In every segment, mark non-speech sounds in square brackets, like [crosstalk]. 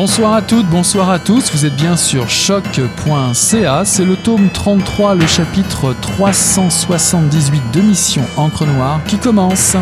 Bonsoir à toutes, bonsoir à tous, vous êtes bien sur choc.ca, c'est le tome 33, le chapitre 378 de Mission Encre Noire qui commence.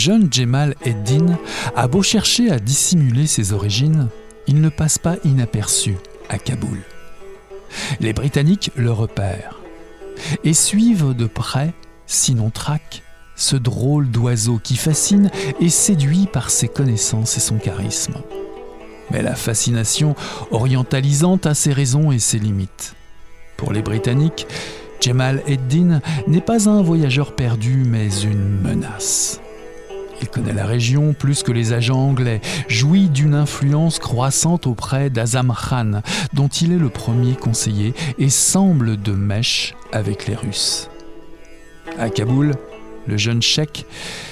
Jeune Jemal Eddin a beau chercher à dissimuler ses origines, il ne passe pas inaperçu à Kaboul. Les Britanniques le repèrent et suivent de près, sinon traquent, ce drôle d'oiseau qui fascine et séduit par ses connaissances et son charisme. Mais la fascination orientalisante a ses raisons et ses limites. Pour les Britanniques, Jemal Eddin n'est pas un voyageur perdu, mais une menace. Il connaît la région plus que les agents anglais, jouit d'une influence croissante auprès d'Azam Khan, dont il est le premier conseiller, et semble de mèche avec les Russes. À Kaboul, le jeune cheikh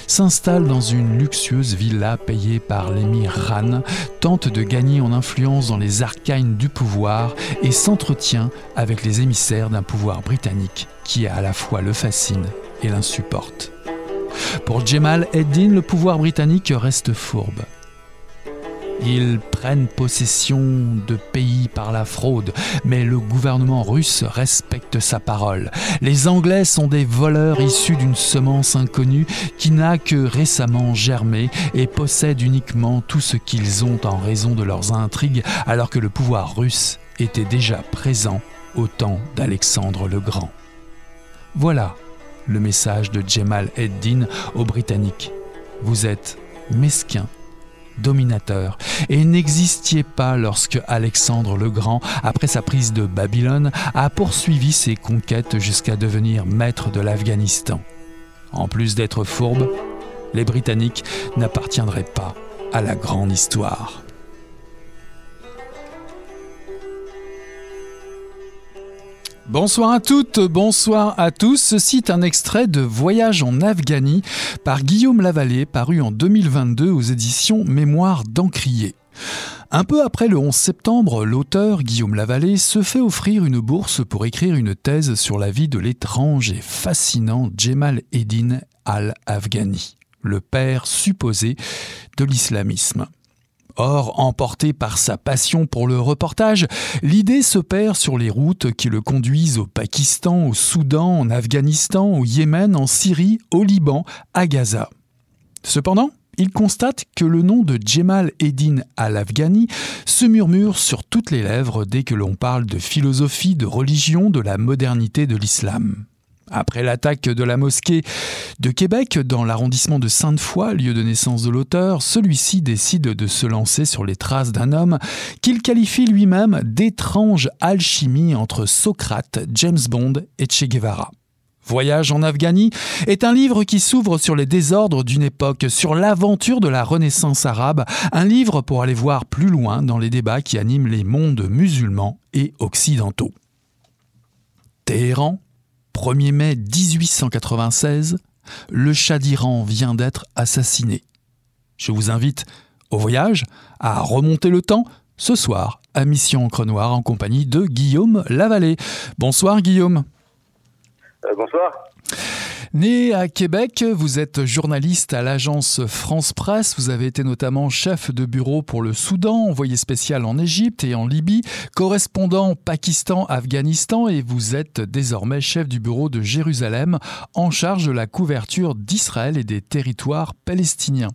s'installe dans une luxueuse villa payée par l'émir Khan, tente de gagner en influence dans les arcanes du pouvoir et s'entretient avec les émissaires d'un pouvoir britannique qui à la fois le fascine et l'insupporte. Pour Jemal Eddin, le pouvoir britannique reste fourbe. Ils prennent possession de pays par la fraude, mais le gouvernement russe respecte sa parole. Les Anglais sont des voleurs issus d'une semence inconnue qui n'a que récemment germé et possèdent uniquement tout ce qu'ils ont en raison de leurs intrigues, alors que le pouvoir russe était déjà présent au temps d'Alexandre le Grand. Voilà le message de Jemal Eddin aux Britanniques. Vous êtes mesquins, dominateurs, et n'existiez pas lorsque Alexandre le Grand, après sa prise de Babylone, a poursuivi ses conquêtes jusqu'à devenir maître de l'Afghanistan. En plus d'être fourbes, les Britanniques n'appartiendraient pas à la grande histoire. Bonsoir à toutes, bonsoir à tous. Ceci est un extrait de Voyage en Afghanie par Guillaume Lavallée, paru en 2022 aux éditions Mémoire d'Encrier. Un peu après le 11 septembre, l'auteur Guillaume Lavallée se fait offrir une bourse pour écrire une thèse sur la vie de l'étrange et fascinant Jemal Eddin al-Afghani, le père supposé de l'islamisme. Or, emporté par sa passion pour le reportage, l'idée se perd sur les routes qui le conduisent au Pakistan, au Soudan, en Afghanistan, au Yémen, en Syrie, au Liban, à Gaza. Cependant, il constate que le nom de Jemal Eddin al-Afghani se murmure sur toutes les lèvres dès que l'on parle de philosophie, de religion, de la modernité de l'islam. Après l'attaque de la mosquée de Québec dans l'arrondissement de Sainte-Foy, lieu de naissance de l'auteur, celui-ci décide de se lancer sur les traces d'un homme qu'il qualifie lui-même d'étrange alchimie entre Socrate, James Bond et Che Guevara. Voyage en Afghanie est un livre qui s'ouvre sur les désordres d'une époque, sur l'aventure de la Renaissance arabe, un livre pour aller voir plus loin dans les débats qui animent les mondes musulmans et occidentaux. Téhéran, 1er mai 1896, le Shah d'Iran vient d'être assassiné. Je vous invite au voyage, à remonter le temps, ce soir, à Mission Encre Noire en compagnie de Guillaume Lavallée. Bonsoir Guillaume. Euh, bonsoir. Né à Québec, vous êtes journaliste à l'agence France Presse. Vous avez été notamment chef de bureau pour le Soudan, envoyé spécial en Égypte et en Libye, correspondant Pakistan-Afghanistan et vous êtes désormais chef du bureau de Jérusalem en charge de la couverture d'Israël et des territoires palestiniens.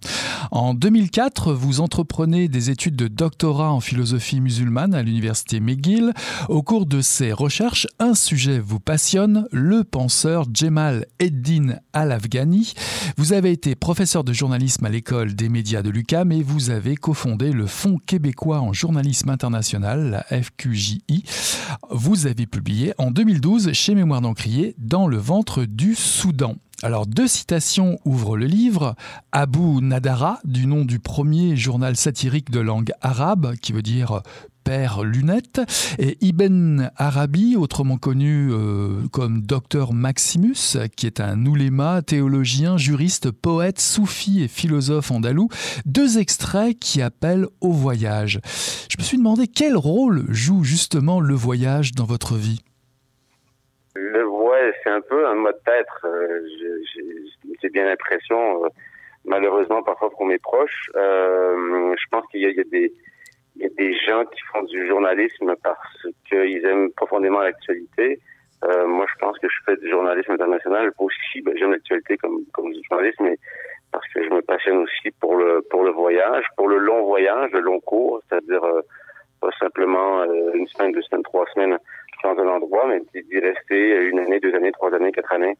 En 2004, vous entreprenez des études de doctorat en philosophie musulmane à l'université McGill. Au cours de ces recherches, un sujet vous passionne, le penseur Jemal Eddin Al-Afghani. Vous avez été professeur de journalisme à l'école des médias de l'UCAM et vous avez cofondé le Fonds québécois en journalisme international, la FQJI. Vous avez publié en 2012 chez Mémoire d'Encrier Dans le ventre du Soudan. Alors deux citations ouvrent le livre. Abu Nadara, du nom du premier journal satirique de langue arabe, qui veut dire père lunette, et Ibn Arabi, autrement connu euh, comme docteur Maximus, qui est un ouléma, théologien, juriste, poète, soufi et philosophe andalou, deux extraits qui appellent au voyage. Je me suis demandé quel rôle joue justement le voyage dans votre vie c'est un peu un mode d'être. Euh, j'ai bien l'impression, euh, malheureusement parfois pour mes proches, euh, je pense qu'il y, a des il y a des gens qui font du journalisme parce qu'ils aiment profondément l'actualité. moi, je pense que je fais du journalisme international aussi. Ben, J'aime l'actualité comme, comme du journalisme, mais parce que je me passionne aussi pour le pour le voyage, pour le long voyage, le long cours, c'est-à-dire pas simplement une semaine, deux semaines, trois semaines dans un endroit, mais d'y rester une année, deux années, trois années, quatre années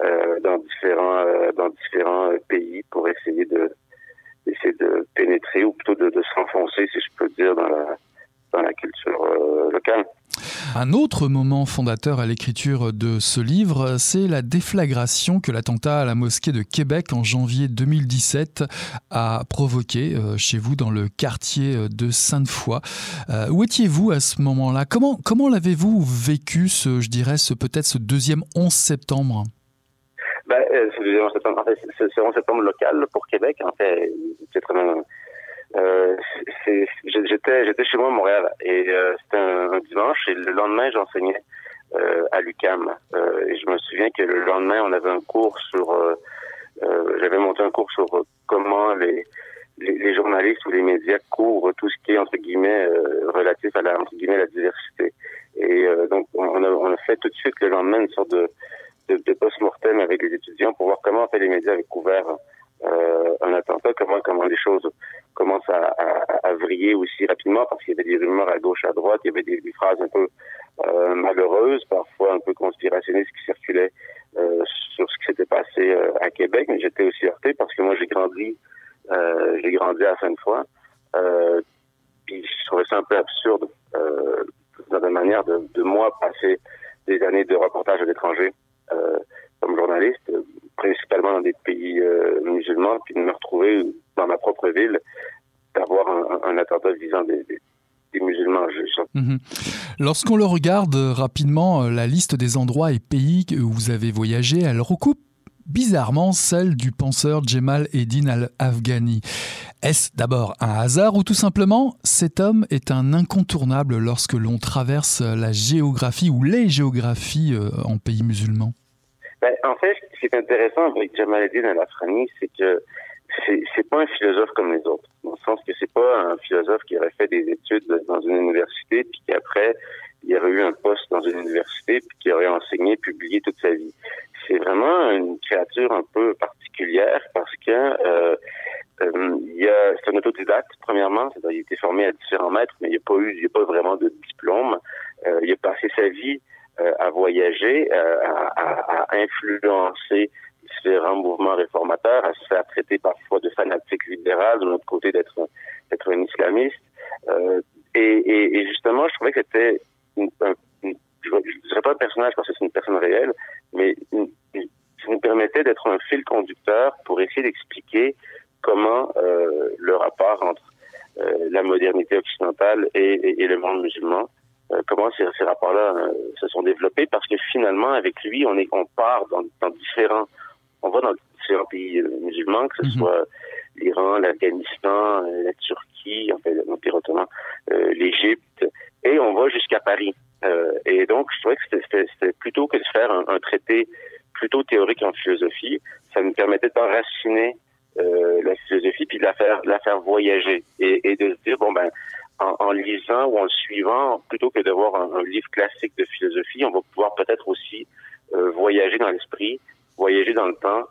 euh, dans différents euh, dans différents euh, pays pour essayer de essayer de pénétrer ou plutôt de, s'enfoncer, si je peux dire, dans la culture euh, locale. Un autre moment fondateur à l'écriture de ce livre, c'est la déflagration que l'attentat à la mosquée de Québec en janvier 2017 a provoqué euh, chez vous dans le quartier de Sainte-Foy. Euh, où étiez-vous à ce moment-là? Comment, comment l'avez-vous vécu, ce, je dirais, ce, peut-être ce deuxième 11 septembre? Ben, ce deuxième 11 septembre, c'est 11 septembre local pour Québec. En fait, c'est très euh, j'étais chez moi à Montréal et euh, c'était un, dimanche et le lendemain j'enseignais euh, à l'UCAM. Euh, et je me souviens que le lendemain on avait un cours sur euh, j'avais monté un cours sur comment les, journalistes ou les médias couvrent tout ce qui est entre guillemets relatif à la diversité. Et donc on a fait tout de suite le lendemain une sorte de de, de post-mortem avec les étudiants pour voir comment en fait les médias avaient couvert euh, un attentat, comment comment les choses commencent à, à, à, vriller aussi rapidement parce qu'il y avait des rumeurs à gauche, à droite, il y avait des, des phrases un peu euh, malheureuses, parfois un peu conspirationnistes qui circulaient euh, sur ce qui s'était passé euh, à Québec. Mais j'étais aussi heurté parce que moi j'ai grandi, euh, j'ai grandi à Sainte-Foy. Euh, puis je trouvais ça un peu absurde dans la manière de, de moi passer des années de reportage à l'étranger comme journaliste, principalement dans des pays euh, musulmans, puis de me retrouver dans ma propre ville, d'avoir un, attentat visant des, musulmans mhm. Lorsqu'on le regarde rapidement, euh, la liste des endroits et pays où vous avez voyagé, elle recoupe bizarrement celle du penseur Jemal Eddin al-Afghani. Est-ce d'abord un hasard ou tout simplement cet homme est un incontournable lorsque l'on traverse la géographie ou les géographies euh, en pays musulmans? Ben, en fait, ce qui est intéressant avec Jamal Eddin al-Afghani, c'est que c'est pas un philosophe comme les autres, dans le sens que c'est pas un philosophe qui aurait fait des études dans une université, puis qu'après il aurait eu un poste dans une université, puis qui aurait enseigné, publié toute sa vie. C'est vraiment une créature un peu particulière parce que euh, euh, il a, c'est un autodidacte premièrement, il a été formé à différents maîtres, mais il n'y a pas eu, il a pas vraiment de diplôme. Euh, il a passé sa vie euh, à voyager, euh, à, à, influencer différents mouvements réformateurs, à se faire traiter parfois de fanatique libéral, de notre côté d'être d'être un islamiste. Euh, et, et, et, justement, je trouvais que c'était une, je ne dirais pas un personnage parce que c'est une personne réelle, mais ça nous permettait d'être un fil conducteur pour essayer d'expliquer comment euh, le rapport entre euh, la modernité occidentale et, et, le monde musulman euh, comment ces, ces rapports-là se sont développés parce que finalement avec lui on est on part dans, dans différents on va dans différents pays musulmans que ce mhm. soit l'Iran, l'Afghanistan, la Turquie, enfin l'Empire ottoman, l'Égypte et on va jusqu'à Paris. Euh, et donc je trouvais que c'était plutôt que de faire un, traité plutôt théorique en philosophie, ça nous permettait d'enraciner euh, la philosophie puis de la faire la faire voyager et, de se dire bon ben en, lisant ou en suivant, plutôt que d'avoir un, un, livre classique de philosophie, on va pouvoir peut-être aussi euh, voyager dans l'esprit, voyager dans le temps,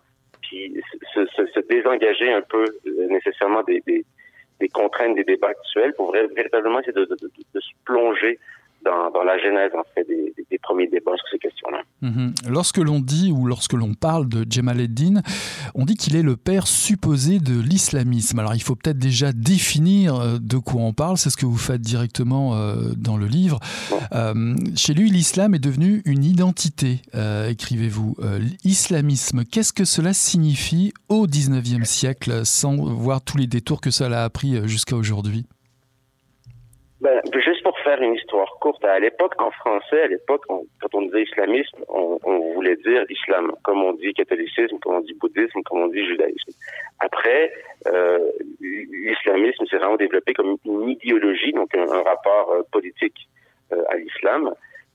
puis se, se, se désengager un peu euh, nécessairement des, contraintes des débats actuels pour véritablement essayer de se plonger dans, dans, la genèse en fait des, premiers débats sur ces questions-là. Mhm. Lorsque l'on dit ou lorsque l'on parle de Jamal Eddin, on dit qu'il est le père supposé de l'islamisme. Alors il faut peut-être déjà définir euh, de quoi on parle, c'est ce que vous faites directement euh, dans le livre. Euh, chez lui, l'islam est devenu une identité, écrivez-vous. Islamisme, qu'est-ce que cela signifie au 19e siècle, sans voir tous les détours que cela a pris jusqu'à aujourd'hui? Ben, faire une histoire courte, à l'époque, en français, à l'époque, quand on disait islamisme, on, voulait dire islam, comme on dit catholicisme, comme on dit bouddhisme, comme on dit judaïsme. Après, euh, l'islamisme s'est vraiment développé comme une idéologie, donc un, rapport euh, politique euh, à l'islam.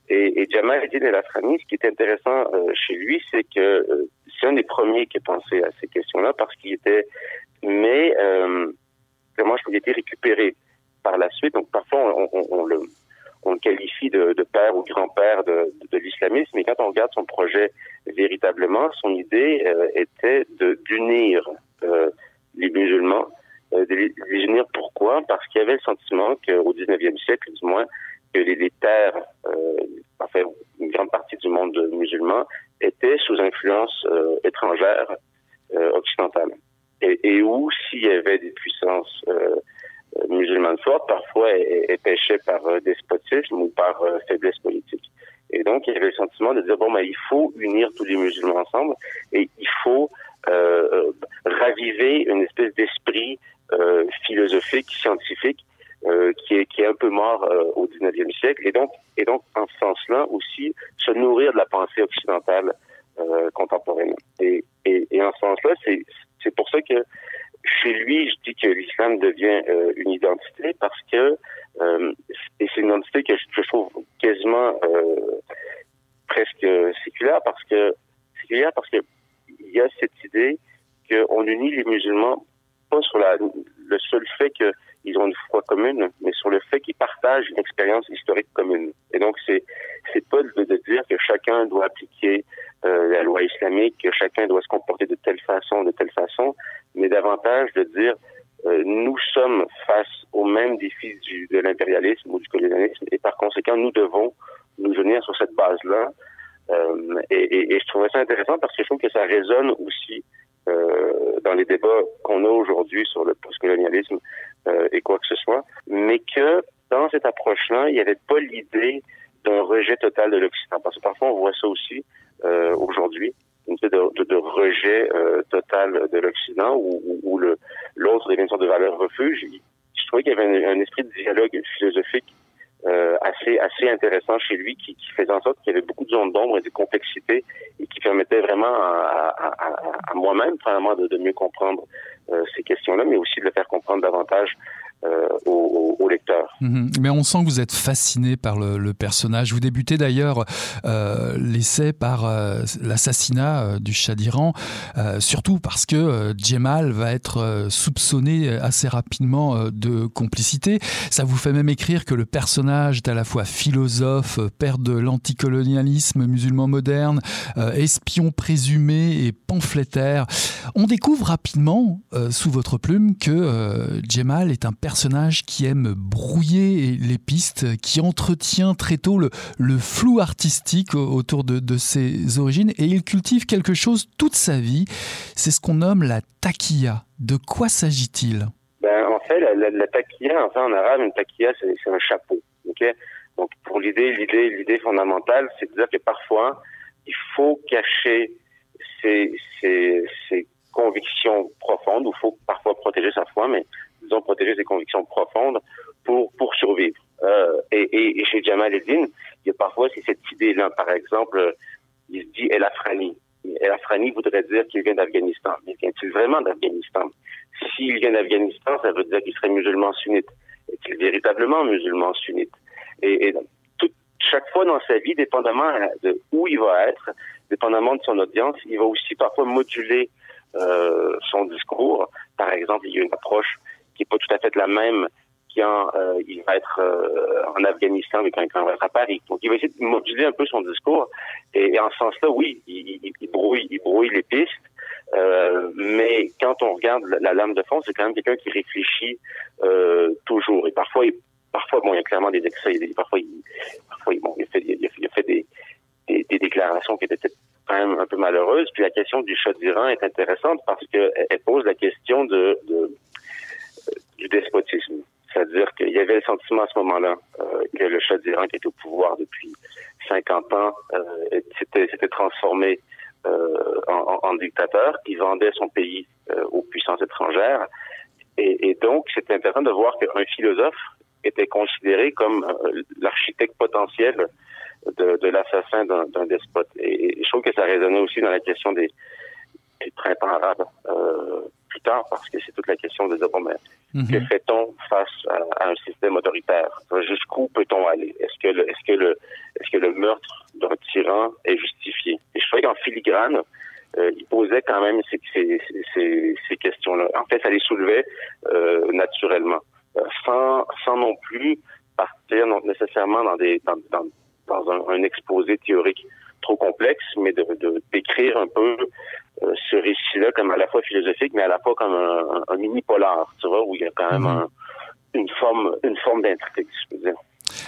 Et, et Jamal Eddin El Afrani, ce qui est intéressant chez lui, c'est que c'est un des premiers qui a pensé à ces questions-là parce qu'il était, mais comment je peux dire, récupéré par la suite. Donc parfois on, le qualifie de, père ou grand-père de, l'islamisme, mais quand on regarde son projet véritablement, son idée euh, était d'unir euh, les musulmans. Euh, de les unir pourquoi? Parce qu'il y avait le sentiment qu'au 19e siècle, du moins, que les, terres, euh, enfin une grande partie du monde musulman, étaient sous influence étrangère occidentale. Et où, s'il y avait des puissances musulmane forte, parfois est, péché par euh, despotisme ou par euh, faiblesse politique. Et donc, il y avait le sentiment de dire, bon, ben, il faut unir tous les musulmans ensemble et il faut euh, raviver une espèce d'esprit euh, philosophique, scientifique, euh, qui, est, qui est un peu mort au 19e siècle. Et donc, et donc, en ce sens-là aussi, se nourrir de la pensée occidentale contemporaine. Et, et, et en ce sens-là, c'est pour ça que chez lui, je dis que l'islam devient euh, une identité parce que euh, et c'est une identité que je, trouve quasiment euh, presque séculaire parce que séculaire parce que il y a cette idée qu'on unit les musulmans pas sur la, le seul fait qu'ils ont une foi commune, mais sur le fait qu'ils partagent une expérience historique commune. Et donc c'est c'est pas de, de, dire que chacun doit appliquer euh, la loi islamique, que chacun doit se comporter de telle façon, de telle façon, mais davantage de dire euh, nous sommes face au même défi du, de l'impérialisme ou du colonialisme et par conséquent nous devons nous unir sur cette base-là. Euh, et, et, et, je trouvais ça intéressant parce que je trouve que ça résonne aussi euh, dans les débats qu'on a aujourd'hui sur le postcolonialisme euh, et quoi que ce soit, mais que dans cette approche-là, il n'y avait pas l'idée d'un rejet total de l'Occident. Parce que parfois, on voit ça aussi euh, aujourd'hui, une espèce de, rejet euh, total de l'Occident où, où, le l'autre devient une sorte de valeur refuge. Je trouvais qu'il y avait un, un, esprit de dialogue philosophique euh, assez assez intéressant chez lui qui, qui faisait en sorte qu'il y avait beaucoup de zones d'ombre et de complexité et qui permettait vraiment à, à, à, à moi-même, vraiment, de, de mieux comprendre euh, ces questions-là, mais aussi de le faire comprendre davantage au, au, lecteur. Mmh. Mais on sent que vous êtes fasciné par le, personnage. Vous débutez d'ailleurs euh, l'essai par euh, l'assassinat euh, du Shah d'Iran, euh, surtout parce que euh, Djemal va être euh, soupçonné assez rapidement euh, de complicité. Ça vous fait même écrire que le personnage est à la fois philosophe, père de l'anticolonialisme musulman moderne, euh, espion présumé et pamphlétaire. On découvre rapidement, euh, sous votre plume, que euh, Djemal est un personnage personnage qui aime brouiller les pistes, qui entretient très tôt le, flou artistique autour de, ses origines et il cultive quelque chose toute sa vie. C'est ce qu'on nomme la taquilla. De quoi s'agit-il? Ben, En fait, la, la, la taquilla, enfin, en arabe, une taquilla, c'est un chapeau. Donc, pour l'idée, fondamentale, c'est de dire que parfois, il faut cacher ses, ses, convictions profondes, ou faut parfois protéger sa foi, mais disons, protéger ses convictions profondes pour, pour survivre. Euh, et, chez Jamal Eddin, il y a parfois cette idée-là. Par exemple, il se dit El Afrani. El Afrani voudrait dire qu'il vient d'Afghanistan. Mais vient-il vraiment d'Afghanistan? S'il vient d'Afghanistan, ça veut dire qu'il serait musulman sunnite. Est-il véritablement musulman sunnite? Et, et chaque fois dans sa vie, dépendamment de où il va être, dépendamment de son audience, il va aussi parfois moduler euh, son discours. Par exemple, il y a une approche qui n'est pas tout à fait la même quand euh, il va être euh, en Afghanistan et quand, il va être à Paris. Donc, il va essayer de moduler un peu son discours. Et, en ce sens-là, oui, il, il, il, brouille, il brouille les pistes. Euh, mais quand on regarde la, la lame de fond, c'est quand même quelqu'un qui réfléchit toujours. Et parfois, il, parfois, bon, il y a clairement des excès. Parfois, il, parfois, il fait, il a fait, des, déclarations donc était quand même un peu malheureuse. Puis la question du Shah d'Iran est intéressante parce qu'elle pose la question de despotisme. C'est-à-dire qu'il y avait le sentiment à ce moment-là euh, que le Shah d'Iran, qui est au pouvoir depuis 50 ans, euh, s'était transformé euh, en, dictateur, qui vendait son pays euh, aux puissances étrangères. Et, donc, c'est intéressant de voir qu'un philosophe était considéré comme l'architecte potentiel de, l'assassin d'un despote. Et, je trouve que ça résonnait aussi dans la question des, des printemps arabes plus tard, parce que c'est toute la question de dire, bon, mais mhm. que fait-on face à, un système autoritaire? Jusqu'où peut-on aller? Est-ce que le, est-ce que le, est-ce que le meurtre d'un tyran est justifié? Et je trouvais qu'en filigrane, euh, il posait quand même ces, ces, ces, ces questions-là. En fait, ça les soulevait euh, naturellement. Euh, sans, sans non plus partir non, nécessairement dans, des, dans, dans, dans un, un, exposé théorique trop complexe, mais de, de décrire un peu euh, ce récit-là comme à la fois philosophique, mais à la fois comme un, un mini polar, tu vois, où il y a quand même mhm. un, une forme, une forme d'intrigue, je peux dire.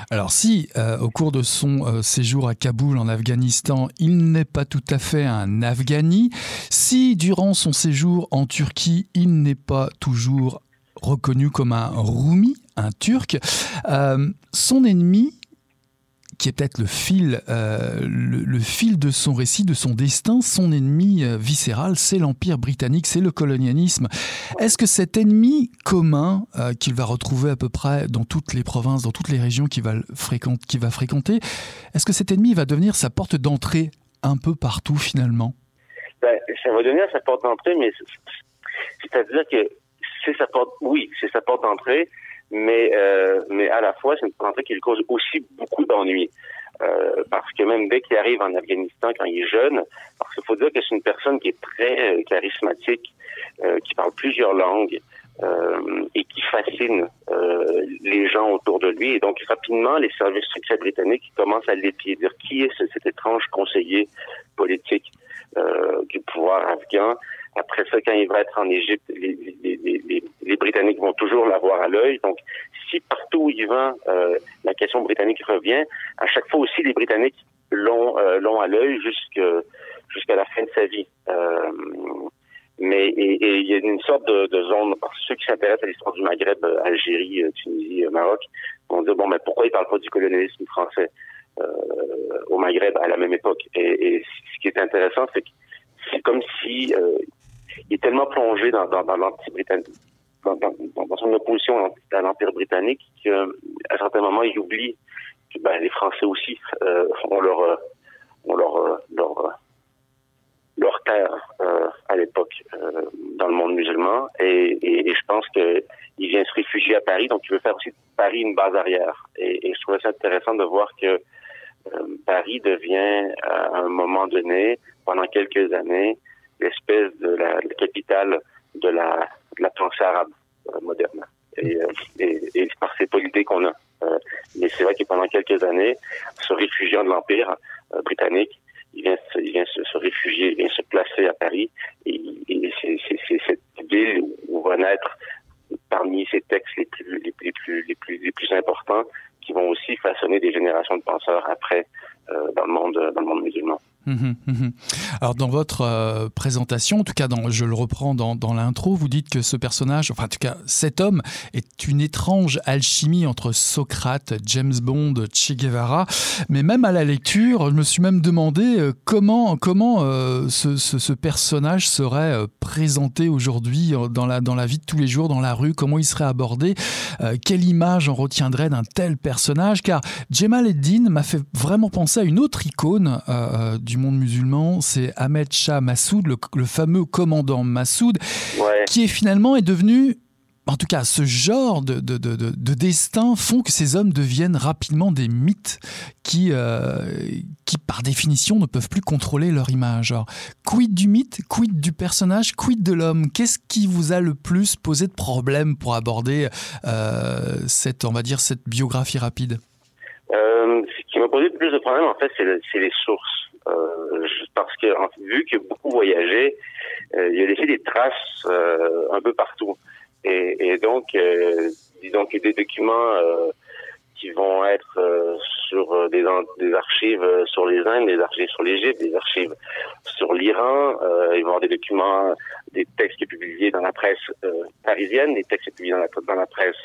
Alors si, euh, au cours de son euh, séjour à Kaboul en Afghanistan, il n'est pas tout à fait un Afghani, si durant son séjour en Turquie, il n'est pas toujours reconnu comme un Roumi, un Turc. Son ennemi, qui est peut-être le fil, euh, le, fil de son récit, de son destin, son ennemi euh, viscéral, c'est l'Empire britannique, c'est le colonialisme. Est-ce que cet ennemi commun euh, qu'il va retrouver à peu près dans toutes les provinces, dans toutes les régions qu'il va fréquenter, est-ce que cet ennemi va devenir sa porte d'entrée un peu partout finalement? Ben, Ça va devenir sa porte d'entrée, mais c'est-à-dire que c'est sa porte, oui, c'est sa porte d'entrée, mais euh, mais à la fois c'est une porte d'entrée qui lui cause aussi beaucoup d'ennuis. Euh, parce que même dès qu'il arrive en Afghanistan quand il est jeune, parce qu'il faut dire que c'est une personne qui est très euh, charismatique, euh, qui parle plusieurs langues euh, et qui fascine euh, les gens autour de lui. Et donc rapidement, les services secrets britanniques commencent à l'épier, dire qui est ce, cet étrange conseiller politique du pouvoir afghan? Après ça, quand il va être en Égypte, les, les, les, les Britanniques vont toujours l'avoir à l'œil. Donc, si partout où il va, euh, la question britannique revient, à chaque fois aussi, les Britanniques l'ont euh, à l'œil jusqu'à la fin de sa vie. Euh, mais et, il y a une sorte de, de zone, que ceux qui s'intéressent à l'histoire du Maghreb, euh, Algérie, euh, Tunisie, Maroc, vont dire, bon, mais pourquoi il parle pas du colonialisme français au Maghreb à la même époque? Et, et ce qui est intéressant, c'est que c'est comme si il est tellement plongé dans, dans, dans l'anti-britannique, dans, dans, son opposition à l'Empire britannique qu'à un certain moment, il oublie que ben, les Français aussi euh, ont leur, euh, ont leur, euh, leur, leur terre euh, à l'époque euh, dans le monde musulman. Et, et, et je pense que il vient se réfugier à Paris, donc il veut faire aussi de Paris une base arrière. Et, et je trouvais ça intéressant de voir que euh, Paris devient à un moment donné, pendant quelques années, l'espèce de la, capitale de la, de pensée arabe euh, moderne. Et, euh, et, par ces politiques qu'on a. Euh, mais c'est vrai que pendant quelques années, se réfugiant de l'Empire britannique, il vient, il vient se, réfugier, il vient se placer à Paris. Et, c'est cette ville où va naître parmi ces textes les plus, les, plus, les, plus, les plus importants qui vont aussi façonner des générations de penseurs après euh, dans, le monde, dans le monde musulman. Mmh, mmh. Alors dans votre euh, présentation, en tout cas je le reprends dans, l'intro, vous dites que ce personnage, enfin en tout cas cet homme est une étrange alchimie entre Socrate, James Bond, Che Guevara, mais même à la lecture, je me suis même demandé euh, comment, comment ce, personnage serait présenté aujourd'hui dans la, dans la vie de tous les jours, dans la rue, comment il serait abordé, quelle image on retiendrait d'un tel personnage, car Jamal Eddin m'a fait vraiment penser à une autre icône euh, du du monde musulman, c'est Ahmed Shah Massoud, le, le fameux commandant Massoud, ouais. qui est finalement est devenu en tout cas ce genre de, de, de, de destin font que ces hommes deviennent rapidement des mythes qui, euh, qui par définition ne peuvent plus contrôler leur image. Quid du mythe, quid du personnage, quid de l'homme? Qu'est-ce qui vous a le plus posé de problème pour aborder euh, cette, on va dire, cette biographie rapide? Euh, Ce qui m'a posé le plus de problèmes, en fait, c'est le, les sources. Euh, parce que vu a beaucoup voyagé, euh, il a laissé des traces euh, un peu partout. Et, et donc, euh, disons que des documents euh, qui vont être euh, sur des, des archives sur les Indes, des archives sur l'Égypte, des archives sur l'Iran. il va y avoir des documents, des textes publiés dans la presse parisienne, des textes publiés dans la, dans la presse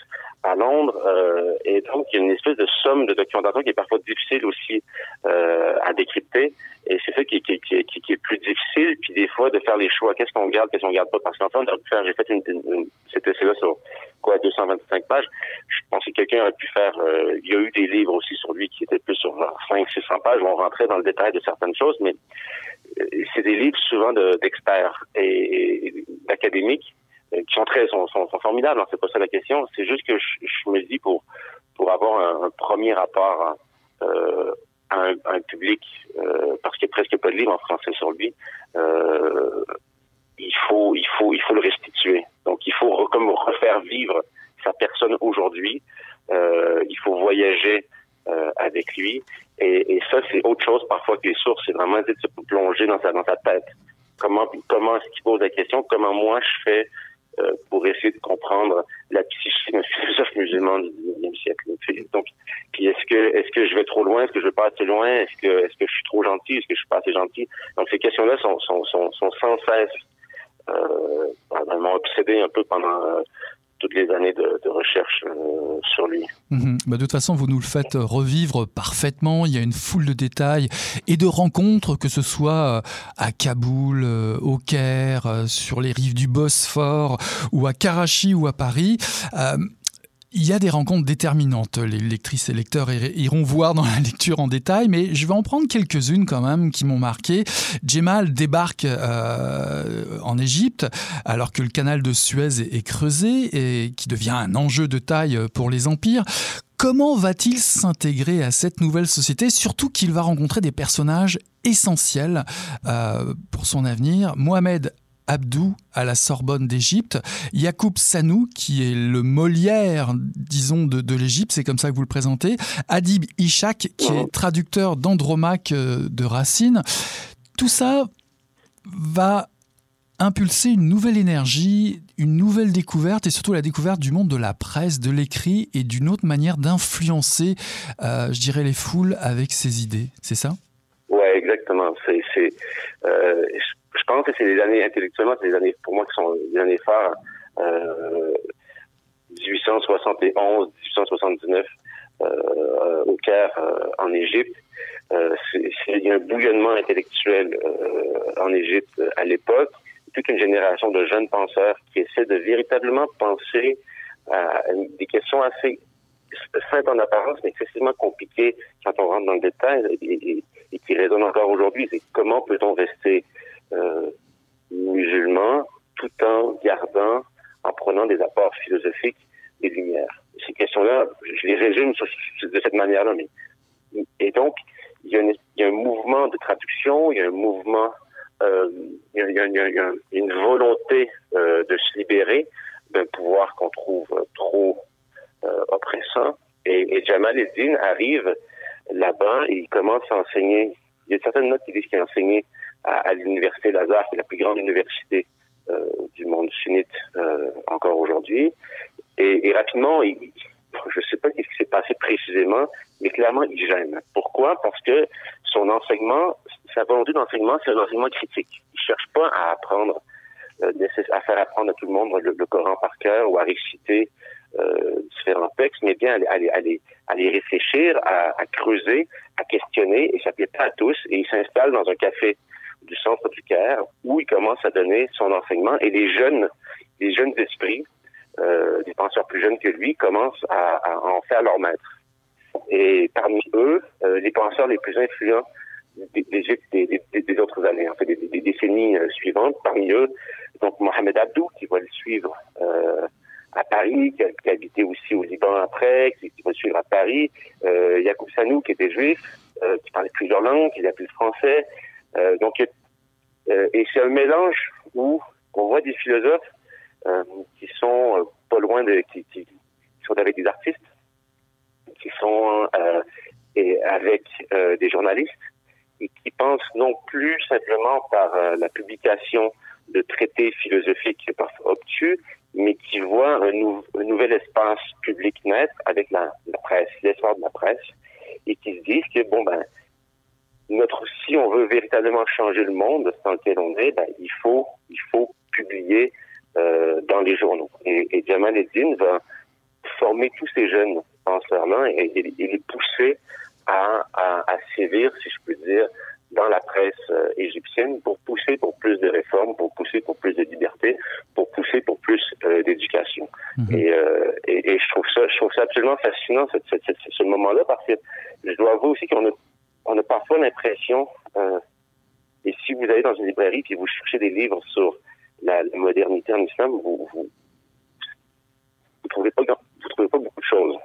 à Londres. Euh, et donc, il y a une espèce de somme de documentation qui est parfois difficile aussi euh, à décrypter. Et c'est ça qui, qui, qui, qui, est plus difficile. Puis des fois, de faire les choix. Qu'est-ce qu'on garde, qu'est-ce qu'on garde pas? Parce qu'en fait, j'ai fait une, une, cet essai-là sur quoi 225 pages. Je pense que quelqu'un aurait pu faire... Euh, il y a eu des livres aussi sur lui qui étaient plus sur 500-600 pages où on rentrait dans le détail de certaines choses. Mais euh, c'est des livres souvent d'experts et, et d'académiques qui sont très sont, sont, formidables. Hein, c'est pas ça la question. C'est juste que je, me dis pour pour avoir un, premier rapport euh, à, un, un, public, euh, parce qu'il n'y a presque pas de livre en français sur lui, euh, il faut il faut il faut le restituer. Donc il faut comme refaire vivre sa personne aujourd'hui. Euh, il faut voyager euh, avec lui. Et, ça, c'est autre chose parfois que les sources. C'est vraiment de se plonger dans sa dans sa tête. Comment comment est-ce qu'il pose la question? Comment moi je fais euh, pour essayer de comprendre la psyché d'un philosophe musulman du XIXe siècle. Donc, puis est-ce que est-ce que je vais trop loin, est-ce que je vais pas assez loin, est-ce que est-ce que je suis trop gentil, est-ce que je suis pas assez gentil? Donc ces questions-là sont sont sont, sont sans cesse euh, vraiment obsédées un peu pendant euh, toutes les années de, recherche euh, sur lui. Mmh. Bah de toute façon, vous nous le faites revivre parfaitement. Il y a une foule de détails et de rencontres, que ce soit euh, à Kaboul, euh, au Caire, euh, sur les rives du Bosphore, ou à Karachi ou à Paris. Il y a des rencontres déterminantes. Les lectrices et lecteurs iront voir dans la lecture en détail, mais je vais en prendre quelques-unes quand même qui m'ont marqué. Djemal débarque euh, en Égypte alors que le canal de Suez est, est creusé et qui devient un enjeu de taille pour les empires. Comment va-t-il s'intégrer à cette nouvelle société, surtout qu'il va rencontrer des personnages essentiels euh, pour son avenir Mohamed Abdou à la Sorbonne d'Égypte, Yacoub Sanou qui est le Molière disons de, de l'Égypte, c'est comme ça que vous le présentez, Adib Ishak qui est traducteur d'Andromaque euh, de Racine. Tout ça va impulser une nouvelle énergie, une nouvelle découverte et surtout la découverte du monde de la presse, de l'écrit et d'une autre manière d'influencer, euh, je dirais, les foules avec ses idées. C'est ça? Ouais, exactement. C'est, c'est, euh, je pense que c'est des années intellectuellement, c'est des années pour moi qui sont des années phares. Euh, 1871, 1879 euh, au Caire, euh, en Égypte. Euh, il y a un bouillonnement intellectuel euh, en Égypte à l'époque. Toute une génération de jeunes penseurs qui essaient de véritablement penser à des questions assez simples en apparence, mais excessivement compliquées quand on rentre dans le détail et, et qui résonnent encore aujourd'hui. C'est comment peut-on rester euh, musulman tout en gardant, en prenant des apports philosophiques et lumières. Ces questions-là, je les résume de cette manière-là. Mais... Et donc, il y, a un mouvement de traduction, il y a un mouvement, euh, il y a une volonté euh, de se libérer d'un pouvoir qu'on trouve trop euh, oppressant. Et, et Jamal Eddin arrive là-bas et il commence à enseigner. Il y a certaines notes qui disent qu'il a enseigné à, à l'université Lazare, qui est la plus grande université euh, du monde sunnite euh, encore aujourd'hui. Et, et, rapidement, il, je ne sais pas ce qui s'est passé précisément, mais clairement, il gêne. Pourquoi? Parce que son enseignement, sa volonté d'enseignement, c'est un enseignement critique. Il cherche pas à apprendre, euh, à faire apprendre à tout le monde le, le Coran par cœur ou à réciter euh, différents textes, mais bien à, à, à, les réfléchir, à, à, creuser, à questionner, et ça plaît pas à tous. Et il s'installe dans un café du centre du Caire où il commence à donner son enseignement. Et les jeunes, les jeunes esprits, euh, des penseurs plus jeunes que lui, commencent à, en faire leur maître. Et parmi eux, euh, les penseurs les plus influents des, autres années, en fait, des, décennies euh, suivantes, parmi eux, donc Mohamed Abdou, qui va le suivre à Paris, qui a, habité aussi au Liban après, qui, qui va le suivre à Paris, euh, Yacoub Sanou, qui était juif, qui parlait plusieurs langues, qui appelait le français, euh, donc, euh, et c'est un mélange où on voit des philosophes euh, qui sont pas loin de, qui, sont avec des artistes, qui sont et avec des journalistes et qui pensent non plus simplement par la publication de traités philosophiques parfois obtus, mais qui voient un, nou un nouvel espace public naître avec la, la presse, l'essor de la presse, et qui se disent que bon ben notre si on veut véritablement changer le monde dans lequel on est, ben, il faut il faut publier euh, dans les journaux. Et, et Jamal Eddin va former tous ces jeunes penseurs-là et, et, les pousser à, à, à sévir, si je peux dire, dans la presse euh, égyptienne pour pousser pour plus de réformes, pour pousser pour plus de liberté, pour pousser pour plus euh, d'éducation. Mhm. Et, euh, et, et, je trouve ça, je trouve ça absolument fascinant cette, cette, cette, ce moment-là parce que je dois avouer aussi qu'on a, on a parfois l'impression, euh, et si vous allez dans une librairie et vous cherchez des livres sur la, modernité en islam, vous, vous, vous trouvez pas, trouvez pas beaucoup de choses.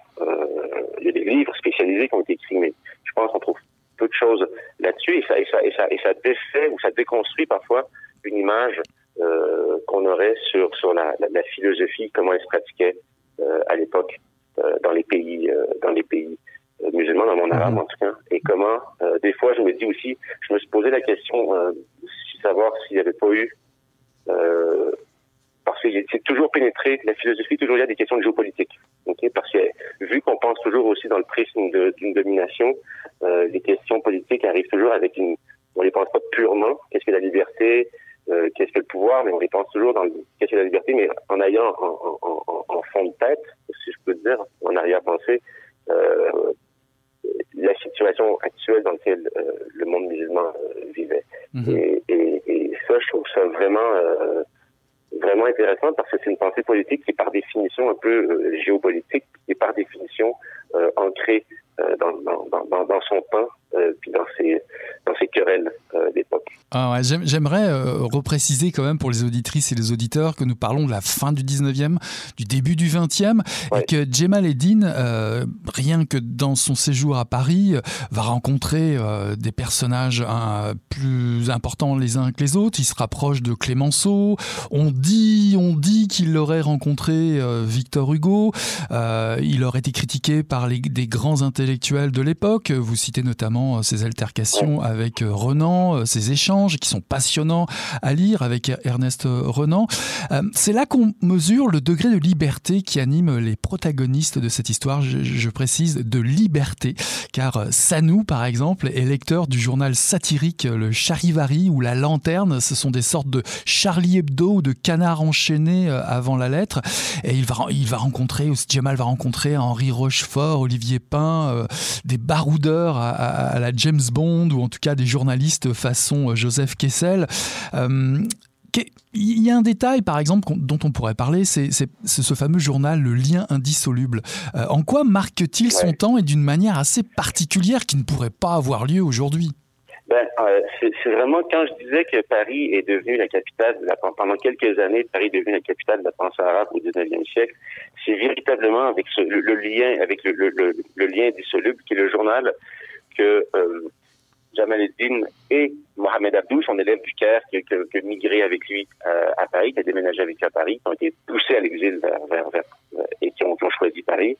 il y a des livres spécialisés qui ont été écrits, mais je pense qu'on trouve peu de choses là-dessus et ça, et ça, et ça, et ça défait ou ça déconstruit parfois une image euh, qu'on aurait sur, sur la, la, la, philosophie, comment elle se pratiquait euh, à l'époque euh, dans les pays, euh, dans les pays euh, musulmans, dans le monde arabe en tout cas, et comment, euh, des fois, je me dis aussi, je me suis posé la question, euh, savoir s'il n'y avait pas eu parce que c'est toujours pénétré, la philosophie, toujours il y a des questions de géopolitique. Okay? Parce que vu qu'on pense toujours aussi dans le prisme d'une domination, euh, les questions politiques arrivent toujours avec une... On les pense pas purement, qu'est-ce que la liberté, euh, qu'est-ce que le pouvoir, mais on les pense toujours dans qu'est-ce que la liberté, mais en ayant en, en, en, fond de tête, si je peux dire, en arrière-pensée, euh, la situation actuelle dans laquelle euh, le monde musulman euh, vivait. Mm -hmm. et, et, et, ça, je trouve ça vraiment euh, vraiment intéressant parce que c'est une pensée politique qui est par définition un peu géopolitique, qui est par définition ancrée dans, dans, son temps, euh, puis dans ses, dans ses querelles euh, d'époque. Ah ouais, J'aimerais euh, repréciser quand même pour les auditrices et les auditeurs que nous parlons de la fin du 19e, du début du 20e, ouais. et que Djemal Eddin, euh, rien que dans son séjour à Paris, va rencontrer euh, des personnages euh, plus importants les uns que les autres. Il se rapproche de Clémenceau. On dit, on dit qu'il aurait rencontré euh, Victor Hugo. Euh, il aurait été critiqué par les, des grands intellectuels de l'époque. Vous citez notamment euh, ses altercations ouais. avec euh, Renan, ses euh, échanges qui sont passionnants à lire avec Ernest Renan. C'est là qu'on mesure le degré de liberté qui anime les protagonistes de cette histoire, je, précise de liberté, car Sanou, par exemple, est lecteur du journal satirique Le Charivari ou La Lanterne. Ce sont des sortes de Charlie Hebdo ou de canards enchaînés avant la lettre. Et il va, il va rencontrer, Jamal va rencontrer Henri Rochefort, Olivier Pain, euh, des baroudeurs à, à, à, la James Bond ou en tout cas des journalistes façon Joseph Kessel. Euh, il y a un détail, par exemple, dont on pourrait parler, c'est ce fameux journal, le lien indissoluble. Euh, en quoi marque-t-il ouais. son temps et d'une manière assez particulière qui ne pourrait pas avoir lieu aujourd'hui? Ben, euh, c'est vraiment quand je disais que Paris est devenu la capitale, pendant quelques années, Paris est devenu la capitale de la pensée arabe au 19e siècle, c'est véritablement avec le, lien, avec le, lien indissoluble qui est le journal que euh, Jamal Eddin et Mohamed Abdou, son élève du Caire, qui, a migré avec lui euh, à Paris, qui a déménagé avec lui à Paris, qui ont été poussés à l'exil et qui ont, qui ont, choisi Paris.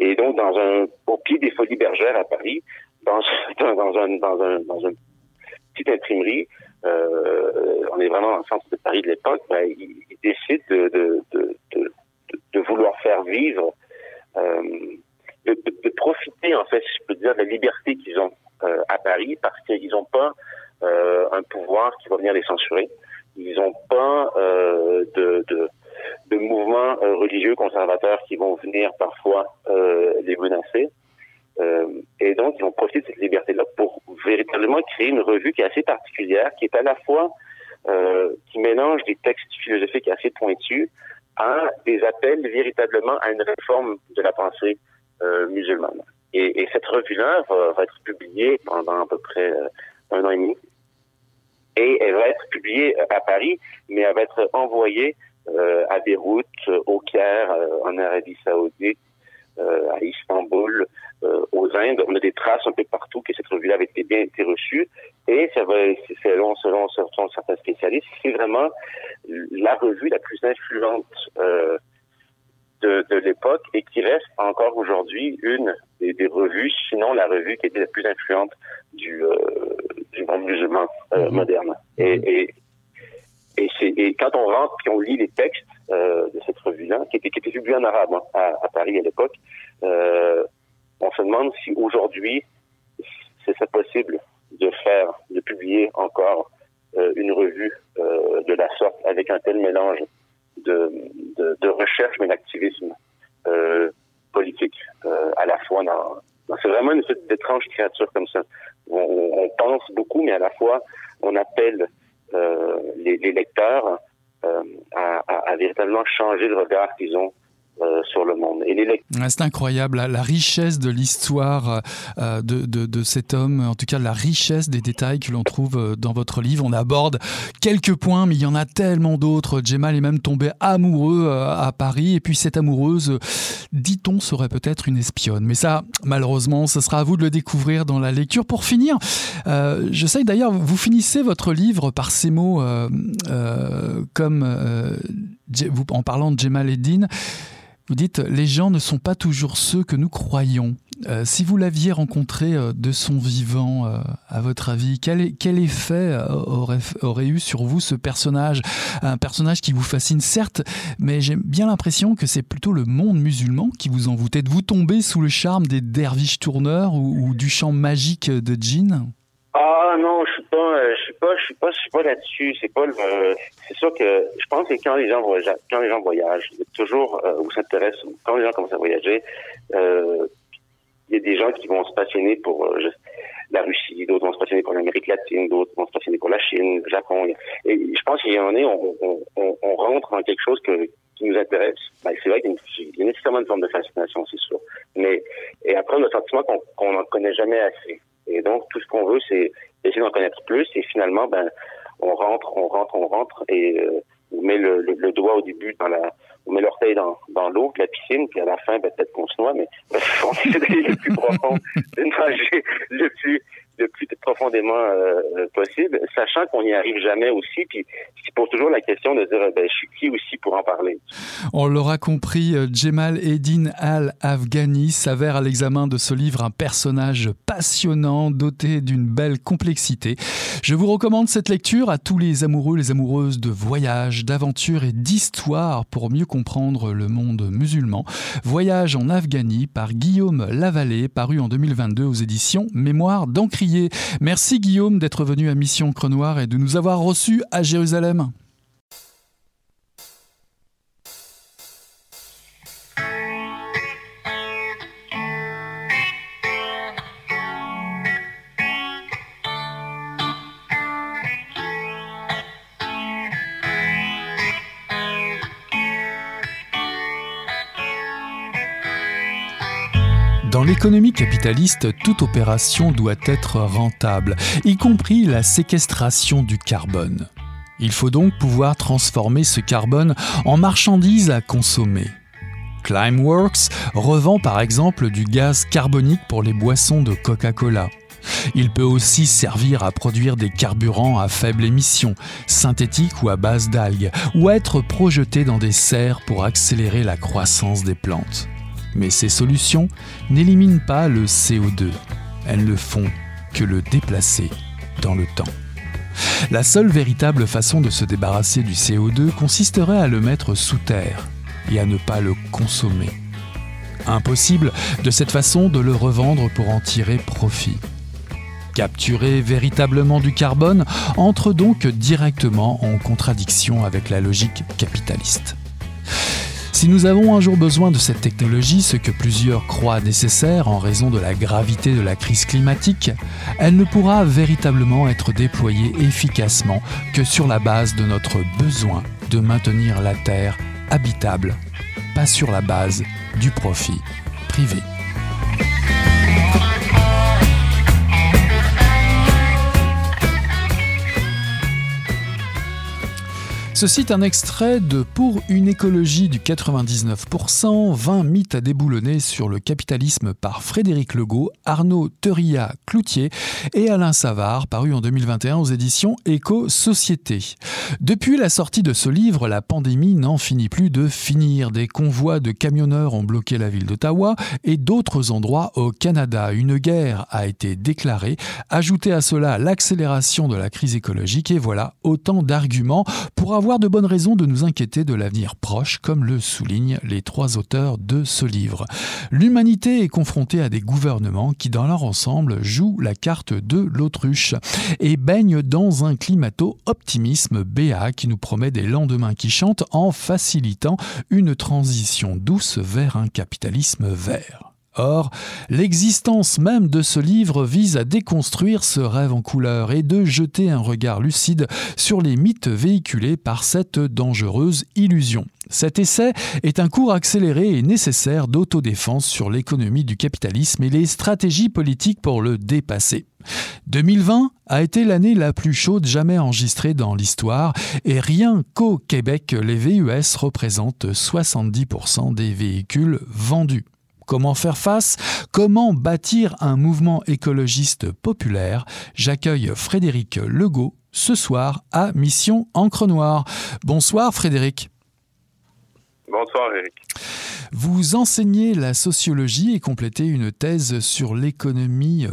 Et donc, dans un, au pied des Folies Bergères à Paris, [laughs] dans, dans, un, dans, un, dans une petite imprimerie, euh, on est vraiment dans le centre de Paris de l'époque, ben, il, il, décide de, vouloir faire vivre, euh, de, profiter, en fait, si je peux dire, de la liberté qu'ils ont euh, à Paris parce qu'ils n'ont pas un pouvoir qui va venir les censurer. Ils n'ont pas de mouvements religieux conservateurs qui vont venir parfois les menacer. Et donc, ils vont profiter de cette liberté-là pour véritablement créer une revue qui est assez particulière, qui est à la fois qui mélange des textes philosophiques assez pointus à des appels véritablement à une réforme de la pensée musulmane. Et, et cette revue-là va, être publiée pendant à peu près euh, un an et demi. Et elle va être publiée à Paris, mais elle va être envoyée euh, à Beyrouth, au Caire, euh, en Arabie Saoudite, euh, à Istanbul, euh, aux Indes. On a des traces un peu partout que cette revue-là avait été bien été reçue. Et ça va, selon, selon, selon certains spécialistes, c'est vraiment la revue la plus influente euh, de, de l'époque et qui reste encore aujourd'hui une des, des, revues, sinon la revue qui était la plus influente du, euh, du monde musulman euh, mmh. moderne. Et, et, et, et, quand on rentre puis on lit les textes euh, de cette revue-là, qui était, publiée en arabe hein, à, Paris à l'époque, euh, on se demande si aujourd'hui ce serait possible de faire, de publier encore euh, une revue de la sorte avec un tel mélange de, recherche mais d'activisme politique à la fois c'est vraiment une sorte d'étrange créature comme ça. On, pense beaucoup, mais à la fois on appelle les, lecteurs à, à, à, véritablement changer le regard qu'ils ont euh, sur le monde. C'est incroyable, la, richesse de l'histoire euh, de, de, cet homme, en tout cas la richesse des détails que l'on trouve euh, dans votre livre. On aborde quelques points, mais il y en a tellement d'autres. Jemal est même tombé amoureux à Paris, et puis cette amoureuse, dit-on, serait peut-être une espionne. Mais ça, malheureusement, ce sera à vous de le découvrir dans la lecture. Pour finir, je sais d'ailleurs, vous finissez votre livre par ces mots comme en parlant de Jemal Eddin. Vous dites, les gens ne sont pas toujours ceux que nous croyons. Euh, si vous l'aviez rencontré euh, de son vivant, euh, à votre avis, quel, effet aurait, eu sur vous ce personnage? Un personnage qui vous fascine, certes, mais j'ai bien l'impression que c'est plutôt le monde musulman qui vous envoûte. Êtes-vous tombé sous le charme des derviches tourneurs ou, du chant magique de djinn ah non, je suis pas, je suis pas, je suis pas là-dessus. C'est pas. C'est sûr que je pense que quand les gens voyagent, quand les gens voyagent, toujours euh, ou s'intéressent, quand les gens commencent à voyager, euh, il y a des gens qui vont se passionner pour euh, la Russie, d'autres vont se passionner pour l'Amérique latine, d'autres vont se passionner pour la Chine, le Japon. Et je pense qu'il y en a, on, on, rentre dans quelque chose qui nous intéresse. Ben, c'est vrai qu'il y a nécessairement une forme de fascination, c'est sûr. Mais et après, le sentiment qu'on n'en connaît jamais assez. Et donc, tout ce qu'on veut, c'est essayer d'en connaître plus. Et finalement, ben, on rentre, on rentre, on rentre, et euh, on met le, le, doigt au début dans la, on met l'orteil dans, dans l'eau, la piscine, puis à la fin, ben, peut-être qu'on se noie, mais [laughs] on essaie d'aller le plus profond, [laughs] de nager le plus le plus profondément euh, possible, sachant qu'on n'y arrive jamais aussi, puis c'est pour toujours la question de dire, ben, je suis qui aussi pour en parler? On l'aura compris, euh, Jemal Eddin Al-Afghani s'avère à l'examen de ce livre un personnage passionnant, doté d'une belle complexité. Je vous recommande cette lecture à tous les amoureux, les amoureuses de voyage, d'aventure et d'histoire pour mieux comprendre le monde musulman. Voyage en Afghanie par Guillaume Lavallée, paru en 2022 aux éditions Mémoire Merci Guillaume d'être venu à Mission Crenoir et de nous avoir reçus à Jérusalem. Dans l'économie capitaliste, toute opération doit être rentable, y compris la séquestration du carbone. Il faut donc pouvoir transformer ce carbone en marchandise à consommer. Climeworks revend par exemple du gaz carbonique pour les boissons de Coca-Cola. Il peut aussi servir à produire des carburants à faible émission, synthétiques ou à base d'algues, ou être projeté dans des serres pour accélérer la croissance des plantes. Mais ces solutions n'éliminent pas le CO2. Elles ne font que le déplacer dans le temps. La seule véritable façon de se débarrasser du CO2 consisterait à le mettre sous terre et à ne pas le consommer. Impossible de cette façon de le revendre pour en tirer profit. Capturer véritablement du carbone entre donc directement en contradiction avec la logique capitaliste. Si nous avons un jour besoin de cette technologie, ce que plusieurs croient nécessaire en raison de la gravité de la crise climatique, elle ne pourra véritablement être déployée efficacement que sur la base de notre besoin de maintenir la Terre habitable, pas sur la base du profit privé. Ceci est un extrait de Pour une écologie du 99%, 20 mythes à déboulonner sur le capitalisme par Frédéric Legault, Arnaud Teria Cloutier et Alain Savard, paru en 2021 aux éditions Éco-Société. Depuis la sortie de ce livre, la pandémie n'en finit plus de finir. Des convois de camionneurs ont bloqué la ville d'Ottawa et d'autres endroits au Canada. Une guerre a été déclarée. Ajoutez à cela l'accélération de la crise écologique et voilà autant d'arguments pour avoir de bonnes raisons de nous inquiéter de l'avenir proche, comme le soulignent les trois auteurs de ce livre. L'humanité est confrontée à des gouvernements qui, dans leur ensemble, jouent la carte de l'autruche et baignent dans un climato-optimisme béat qui nous promet des lendemains qui chantent en facilitant une transition douce vers un capitalisme vert. Or, l'existence même de ce livre vise à déconstruire ce rêve en couleur et de jeter un regard lucide sur les mythes véhiculés par cette dangereuse illusion. Cet essai est un cours accéléré et nécessaire d'autodéfense sur l'économie du capitalisme et les stratégies politiques pour le dépasser. 2020 a été l'année la plus chaude jamais enregistrée dans l'histoire et rien qu'au Québec, les VUS représentent 70% des véhicules vendus. Comment faire face? Comment bâtir un mouvement écologiste populaire? J'accueille Frédéric Legault ce soir à Mission Encre Noire. Bonsoir Frédéric. Bonsoir Eric. Vous enseignez la sociologie et complétez une thèse sur l'économie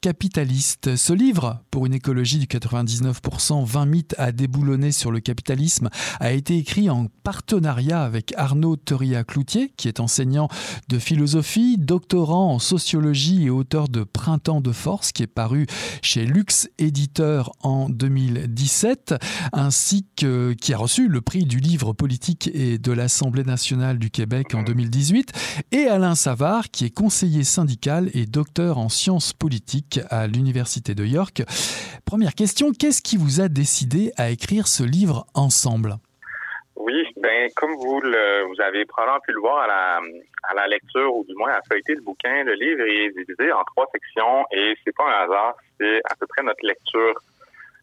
post-capitaliste. Ce livre, pour une écologie du 99%, 20 mythes à déboulonner sur le capitalisme, a été écrit en partenariat avec Arnaud Teria-Cloutier, qui est enseignant de philosophie, doctorant en sociologie et auteur de Printemps de force, qui est paru chez Lux Éditeur en 2017, ainsi que qui a reçu le prix du livre politique et de l'Assemblée nationale du Québec en 2018, et Alain Savard, qui est conseiller syndical et docteur en sciences politiques à l'Université de York. Première question, qu'est-ce qui vous a décidé à écrire ce livre ensemble? Oui, ben comme vous le, vous avez probablement pu le voir à la, lecture ou du moins à feuilleter le bouquin, le livre est divisé en trois sections et c'est pas un hasard, c'est à peu près notre lecture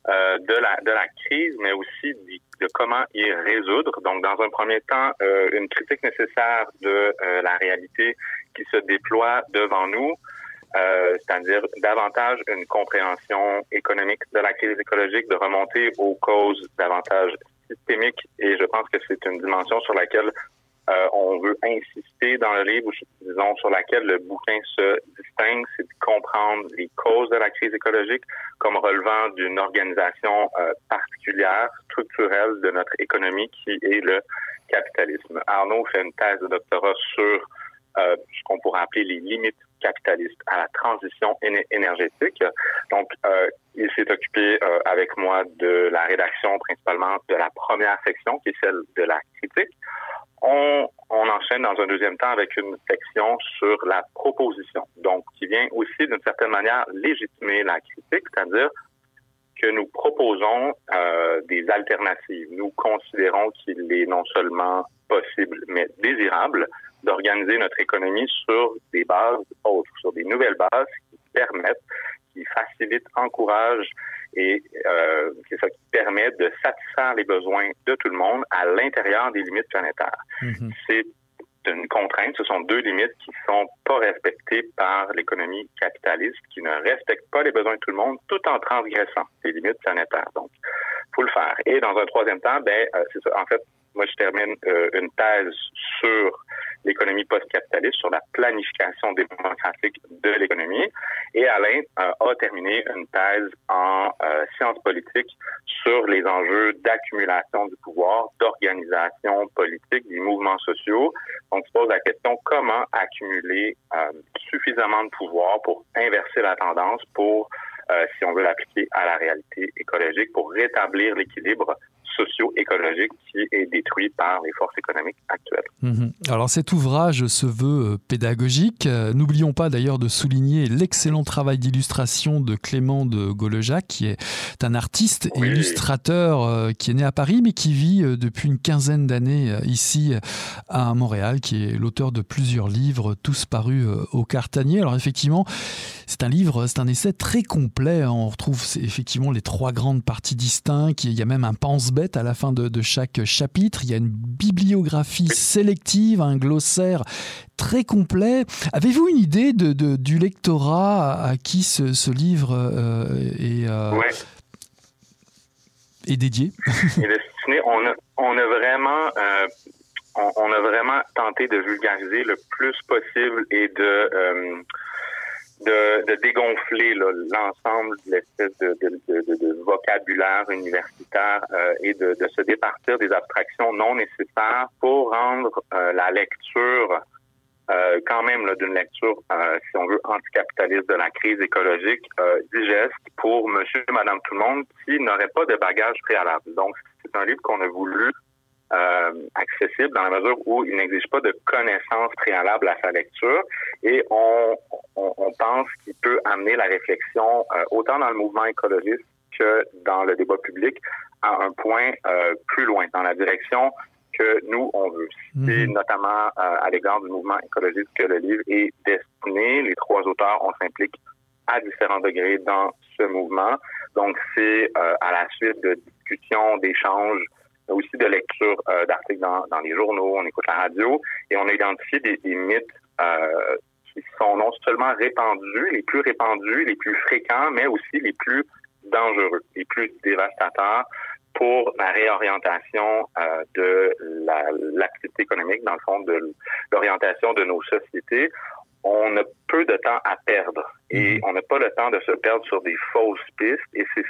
euh, de la de la crise, mais aussi de comment y résoudre. Donc, dans un premier temps, euh, une critique nécessaire de euh, la réalité qui se déploie devant nous, c'est-à-dire davantage une compréhension économique de la crise écologique, de remonter aux causes davantage systémiques. Et je pense que c'est une dimension sur laquelle euh, on veut insister dans le livre, disons, sur laquelle le bouquin se distingue, c'est de comprendre les causes de la crise écologique comme relevant d'une organisation euh, particulière, structurelle de notre économie qui est le capitalisme. Arnaud fait une thèse de doctorat sur euh, ce qu'on pourrait appeler les limites capitalistes à la transition énergétique. Donc, il s'est occupé avec moi de la rédaction principalement de la première section, qui est celle de la critique. On, on, enchaîne dans un deuxième temps avec une section sur la proposition, donc qui vient aussi d'une certaine manière légitimer la critique, c'est-à-dire que nous proposons euh, des alternatives. Nous considérons qu'il est non seulement possible, mais désirable d'organiser notre économie sur des bases autres, sur des nouvelles bases qui permettent, qui facilitent, encouragent et euh, c'est ça qui permet de satisfaire les besoins de tout le monde à l'intérieur des limites planétaires. Mhm. C'est une contrainte, ce sont deux limites qui sont pas respectées par l'économie capitaliste, qui ne respectent pas les besoins de tout le monde, tout en transgressant les limites planétaires. Donc, faut le faire. Et dans un troisième temps, ben, euh, c'est ça. En fait, moi, je termine euh, une thèse sur l'économie post-capitaliste, sur la planification démocratique de l'économie. Et Alain euh, a terminé une thèse en euh, sciences politiques sur les enjeux d'accumulation du pouvoir, d'organisation politique des mouvements sociaux. Donc, se pose la question comment accumuler suffisamment de pouvoir pour inverser la tendance, pour, si on veut l'appliquer à la réalité écologique, pour rétablir l'équilibre socio-écologique qui est détruit par les forces économiques actuelles. Mhm. Alors cet ouvrage se veut euh, pédagogique. Euh, n'oublions pas d'ailleurs de souligner l'excellent travail d'illustration de Clément de Golejac, qui est un artiste et illustrateur euh, qui est né à Paris, mais qui vit depuis une quinzaine d'années ici à Montréal, qui est l'auteur de plusieurs livres, tous parus au Cartanier. Alors effectivement, c'est un livre, c'est un essai très complet. On retrouve effectivement les trois grandes parties distinctes. Il y a même un à la fin de, chaque chapitre. Il y a une bibliographie sélective, un glossaire très complet. Avez-vous une idée de, du lectorat à qui ce, livre euh, est, euh, est, dédié? [laughs] On, a, on a vraiment... Euh, on, a vraiment tenté de vulgariser le plus possible et de de dégonfler l'ensemble de l'espèce de, de, vocabulaire universitaire euh, et de, se départir des abstractions non nécessaires pour rendre euh, la lecture euh, quand même d'une lecture, si on veut, anticapitaliste de la crise écologique digeste pour monsieur et madame tout le monde qui n'aurait pas de bagage préalable. Donc, c'est un livre qu'on a voulu euh, accessible dans la mesure où il n'exige pas de connaissances préalables à sa lecture et on, on, on pense qu'il peut amener la réflexion euh, autant dans le mouvement écologiste que dans le débat public à un point euh, plus loin, dans la direction que nous, on veut. C'est mhm. notamment euh, à l'égard du mouvement écologiste que le livre est destiné. Les trois auteurs, on s'implique à différents degrés dans ce mouvement. Donc, c'est à la suite de discussions, d'échanges, aussi de lecture euh, d'articles dans, dans, les journaux, on écoute la radio, et on a identifié des, des mythes euh, qui sont non seulement répandus, les plus répandus, les plus fréquents, mais aussi les plus dangereux, les plus dévastateurs pour la réorientation euh, de l'activité économique, dans le fond, de l'orientation de nos sociétés on a peu de temps à perdre et mhm. on n'a pas le temps de se perdre sur des fausses pistes. Et c'est,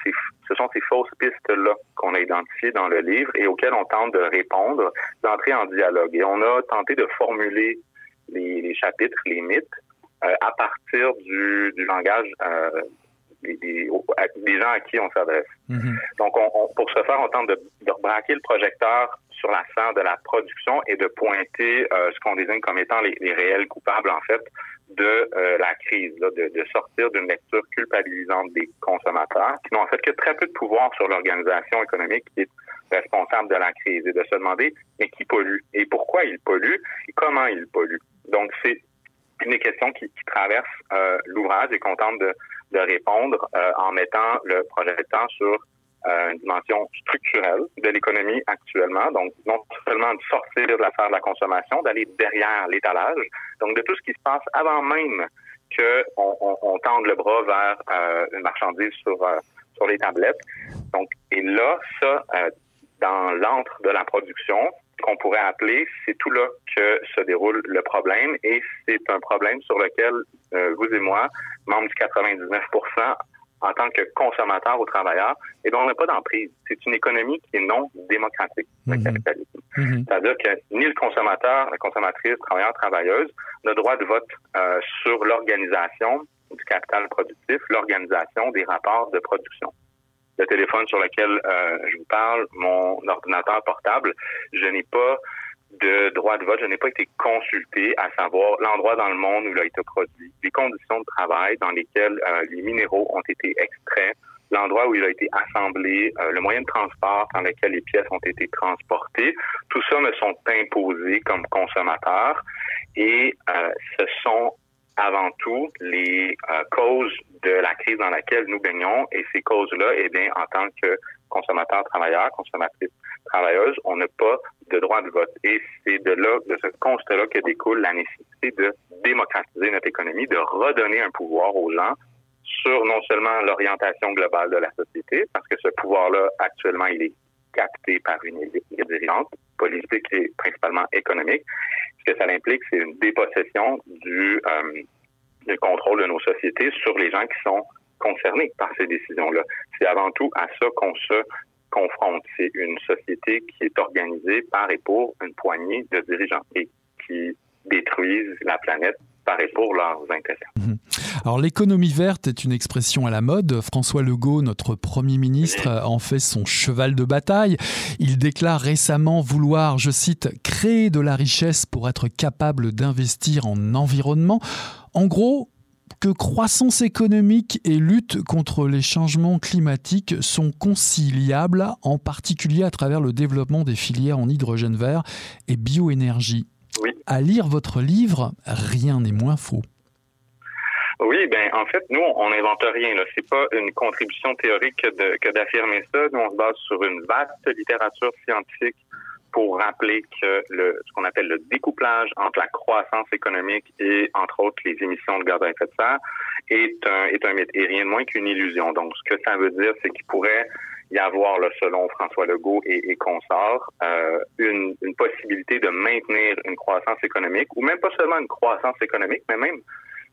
ce sont ces fausses pistes-là qu'on a identifiées dans le livre et auxquelles on tente de répondre, d'entrer en dialogue. Et on a tenté de formuler les, chapitres, les mythes, euh, à partir du, langage euh, des, gens à qui on s'adresse. Mhm. Donc, on, pour ce faire, on tente de, de braquer le projecteur sur la sphère de la production et de pointer euh, ce qu'on désigne comme étant les, réels coupables, en fait, de euh, la crise, de, sortir d'une lecture culpabilisante des consommateurs, qui n'ont en fait que très peu de pouvoir sur l'organisation économique qui est responsable de la crise, et de se demander, mais qui pollue, et pourquoi il pollue, et comment il pollue. Donc, c'est une des questions qui, traverse euh, l'ouvrage et qu'on tente de, de répondre en mettant le projecteur sur euh, une dimension structurelle de l'économie actuellement. Donc, non seulement de sortir de l'affaire de la consommation, d'aller derrière l'étalage, donc de tout ce qui se passe avant même qu'on on, tende le bras vers euh, une marchandise sur, euh, sur les tablettes. Donc, et là, ça, dans l'antre de la production, qu'on pourrait appeler, c'est tout là que se déroule le problème et c'est un problème sur lequel vous et moi, membres du 99 en tant que consommateur ou travailleur et dont on n'a pas d'emprise. C'est une économie qui est non démocratique, le mhm. capitalisme. Mhm. C'est-à-dire que ni le consommateur, la consommatrice, travailleur, travailleuse n'a droit de vote euh, sur l'organisation du capital productif, l'organisation des rapports de production. Le téléphone sur lequel euh, je vous parle, mon ordinateur portable, je n'ai pas de droit de vote, je n'ai pas été consulté à savoir l'endroit dans le monde où il a été produit, les conditions de travail dans lesquelles euh, les minéraux ont été extraits, l'endroit où il a été assemblé, euh, le moyen de transport dans lequel les pièces ont été transportées. Tout ça me sont imposés comme consommateur et euh, ce sont avant tout les causes de la crise dans laquelle nous baignons et ces causes-là, eh bien, en tant que consommateur, travailleur, consommatrice travailleuse, on n'a pas de droit de vote. Et c'est de là, de ce constat-là que découle la nécessité de démocratiser notre économie, de redonner un pouvoir aux gens sur non seulement l'orientation globale de la société, parce que ce pouvoir-là, actuellement, il est capté par une élite politique et principalement économique. Ce que ça implique, c'est une dépossession du, euh, du contrôle de nos sociétés sur les gens qui sont concernés par ces décisions-là. C'est avant tout à ça qu'on se confronte. C'est une société qui est organisée par et pour une poignée de dirigeants et qui détruisent la planète par et pour leurs intérêts. Mhm. Alors l'économie verte est une expression à la mode. François Legault, notre Premier ministre, en fait son cheval de bataille. Il déclare récemment vouloir, je cite, créer de la richesse pour être capable d'investir en environnement. En gros, que croissance économique et lutte contre les changements climatiques sont conciliables, en particulier à travers le développement des filières en hydrogène vert et bioénergie. À lire votre livre, rien n'est moins faux. Oui, ben en fait, nous, on n'invente rien. Ce n'est pas une contribution théorique que d'affirmer ça. Nous, on se base sur une vaste littérature scientifique pour rappeler que le, ce qu'on appelle le découplage entre la croissance économique et, entre autres, les émissions de gaz à effet de serre est un, est un mythe et rien de moins qu'une illusion. Donc, ce que ça veut dire, c'est qu'il pourrait y avoir, là, selon François Legault et, et consorts, euh, une, une possibilité de maintenir une croissance économique, ou même pas seulement une croissance économique, mais même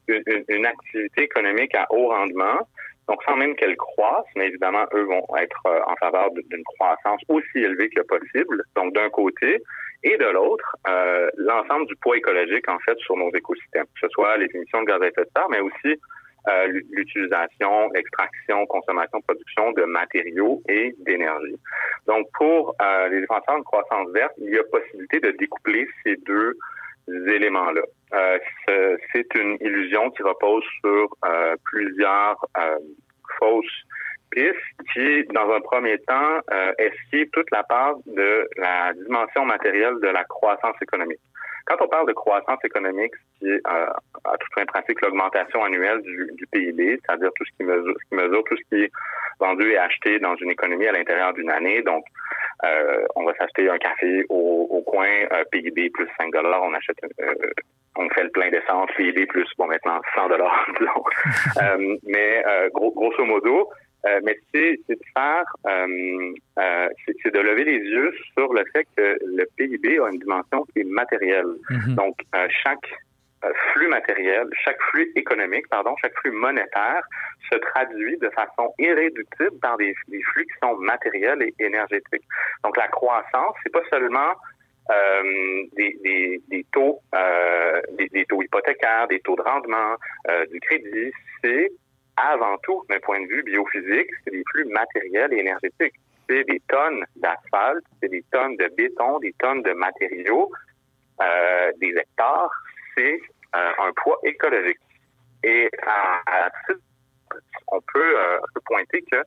une, activité économique à haut rendement, donc sans même qu'elle croisse, mais évidemment, eux vont être euh, en faveur d'une croissance aussi élevée que possible, donc d'un côté, et de l'autre, euh, l'ensemble du poids écologique, en fait, sur nos écosystèmes, que ce soit les émissions de gaz à effet de serre, mais aussi euh, l'utilisation, l'extraction, consommation, production de matériaux et d'énergie. Donc, pour euh, les défenseurs de croissance verte, il y a possibilité de découpler ces deux éléments-là. Euh, c'est une illusion qui repose sur euh, plusieurs euh, fausses pistes qui, dans un premier temps, euh, esquivent toute la part de la dimension matérielle de la croissance économique. Quand on parle de croissance économique, qui est euh, à toute fin pratique l'augmentation annuelle du, du PIB, c'est-à-dire tout ce qui mesure, ce qui mesure tout ce qui est vendu et acheté dans une économie à l'intérieur d'une année. Donc, euh, on va s'acheter un café au, au coin, euh, PIB plus 5 dollars, on achète euh, on fait le plein d'essence, PIB plus, bon, maintenant 100 dollars, [laughs] disons. [laughs] Euh, mais gros, grosso modo, euh, mais c'est de faire, euh, euh, c'est de lever les yeux sur le fait que le PIB a une dimension qui est matérielle. Mhm. Donc, chaque flux matériel, chaque flux économique, pardon, chaque flux monétaire se traduit de façon irréductible par des, des flux qui sont matériels et énergétiques. Donc, la croissance, c'est pas seulement euh, des, des, des, taux, euh, des, des, taux hypothécaires, des taux de rendement, euh, du crédit, c'est avant tout, d'un point de vue biophysique, c'est des flux matériels et énergétiques. C'est des tonnes d'asphalte, c'est des tonnes de béton, des tonnes de matériaux, euh, des hectares. C'est euh, un poids écologique. Et à, à on peut, euh, pointer que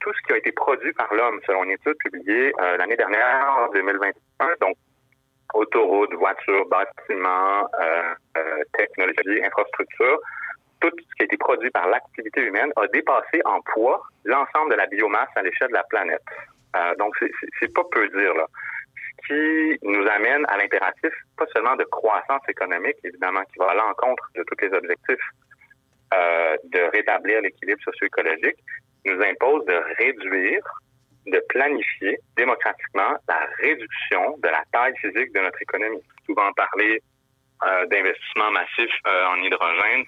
tout ce qui a été produit par l'homme, selon une étude publiée l'année dernière, en 2021, donc autoroutes, voitures, bâtiments, euh, euh, technologie, infrastructures, tout ce qui a été produit par l'activité humaine a dépassé en poids l'ensemble de la biomasse à l'échelle de la planète. Euh, donc, c'est pas peu dire, là. Ce qui nous amène à l'impératif, pas seulement de croissance économique, évidemment, qui va à l'encontre de tous les objectifs euh, de rétablir l'équilibre socio-écologique, nous impose de réduire, de planifier démocratiquement la réduction de la taille physique de notre économie. Souvent parler euh, d'investissement massif euh, en hydrogène,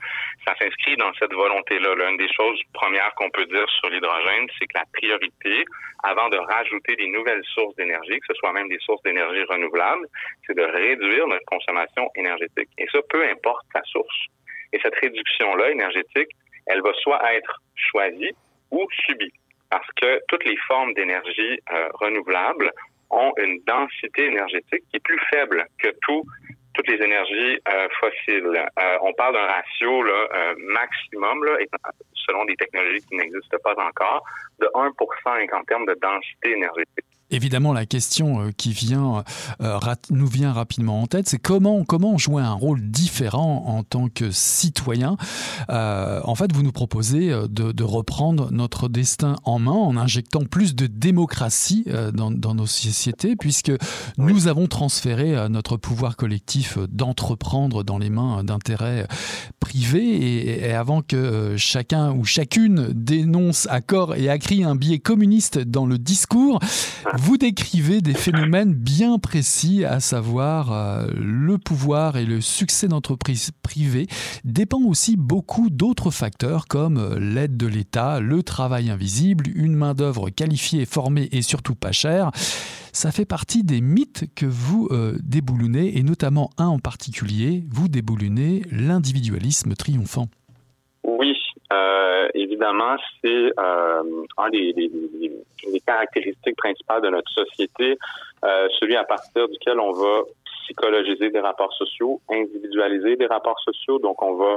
ça s'inscrit dans cette volonté-là. L'une des choses premières qu'on peut dire sur l'hydrogène, c'est que la priorité, avant de rajouter des nouvelles sources d'énergie, que ce soit même des sources d'énergie renouvelables, c'est de réduire notre consommation énergétique. Et ça, peu importe sa source. Et cette réduction-là énergétique, elle va soit être choisie ou subie. Parce que toutes les formes d'énergie euh, renouvelable ont une densité énergétique qui est plus faible que tout toutes les énergies euh, fossiles. Euh, on parle d'un ratio là, euh, maximum, là, selon des technologies qui n'existent pas encore, de 1 en termes de densité énergétique. Évidemment, la question euh, qui vient, euh, nous vient rapidement en tête, c'est comment, comment jouer un rôle différent en tant que citoyen? Euh, en fait, vous nous proposez euh, de, de, reprendre notre destin en main en injectant plus de démocratie euh, dans, dans, nos sociétés, puisque nous avons transféré euh, notre pouvoir collectif d'entreprendre dans les mains d'intérêts privés. Et, et, avant que chacun ou chacune dénonce à corps et à cri un biais communiste dans le discours, vous décrivez des phénomènes bien précis, à savoir euh, le pouvoir et le succès d'entreprises privées dépend aussi beaucoup d'autres facteurs comme euh, l'aide de l'État, le travail invisible, une main-d'œuvre qualifiée, formée et surtout pas chère. Ça fait partie des mythes que vous euh, et notamment un en particulier, vous déboulonnez l'individualisme triomphant. Euh, évidemment, c'est euh, un des, des, des, des, caractéristiques principales de notre société, euh, celui à partir duquel on va psychologiser des rapports sociaux, individualiser des rapports sociaux. Donc, on va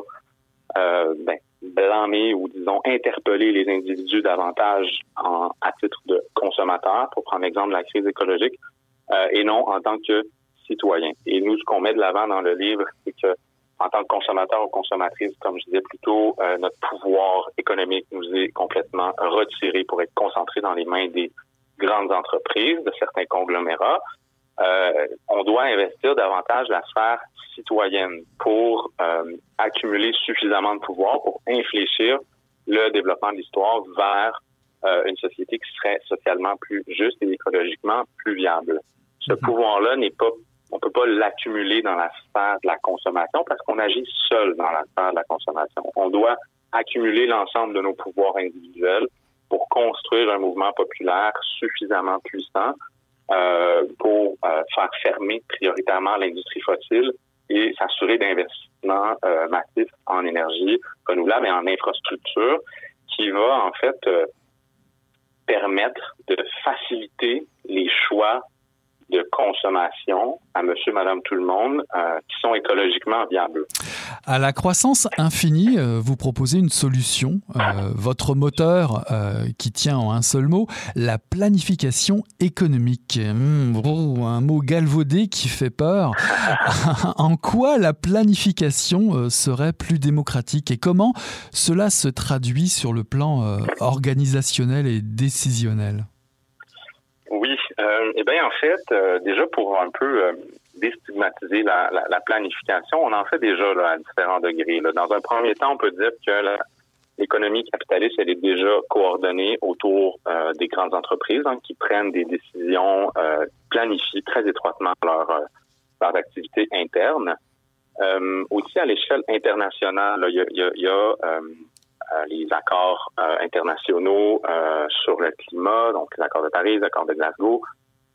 euh, ben, blâmer ou, disons, interpeller les individus davantage en, à titre de consommateurs, pour prendre l'exemple de la crise écologique, euh, et non en tant que citoyen. Et nous, ce qu'on met de l'avant dans le livre, c'est que en tant que consommateur ou consommatrice, comme je disais plus tôt, euh, notre pouvoir économique nous est complètement retiré pour être concentré dans les mains des grandes entreprises, de certains conglomérats. Euh, on doit investir davantage la sphère citoyenne pour euh, accumuler suffisamment de pouvoir pour infléchir le développement de l'histoire vers une société qui serait socialement plus juste et écologiquement plus viable. Ce mm -hmm. pouvoir-là n'est pas on peut pas l'accumuler dans la sphère de la consommation parce qu'on agit seul dans la sphère de la consommation. On doit accumuler l'ensemble de nos pouvoirs individuels pour construire un mouvement populaire suffisamment puissant euh, pour euh, faire fermer prioritairement l'industrie fossile et s'assurer d'investissements euh, massifs en énergie renouvelable et en infrastructure qui va en fait euh, permettre de faciliter les choix de consommation à monsieur, madame, tout le monde euh, qui sont écologiquement viables. À la croissance infinie, euh, vous proposez une solution, euh, votre moteur qui tient en un seul mot, la planification économique. Mmh, un mot galvaudé qui fait peur. [laughs] en quoi la planification serait plus démocratique et comment cela se traduit sur le plan organisationnel et décisionnel? Euh, eh bien, en fait, euh, déjà pour un peu euh, déstigmatiser la, planification, on en fait déjà là, à différents degrés. Dans un premier temps, on peut dire que l'économie capitaliste, elle est déjà coordonnée autour des grandes entreprises hein, qui prennent des décisions, planifiées très étroitement leur, leur activité interne. aussi à l'échelle internationale, il y a, les accords internationaux sur le climat, donc les accords de Paris, les accords de Glasgow,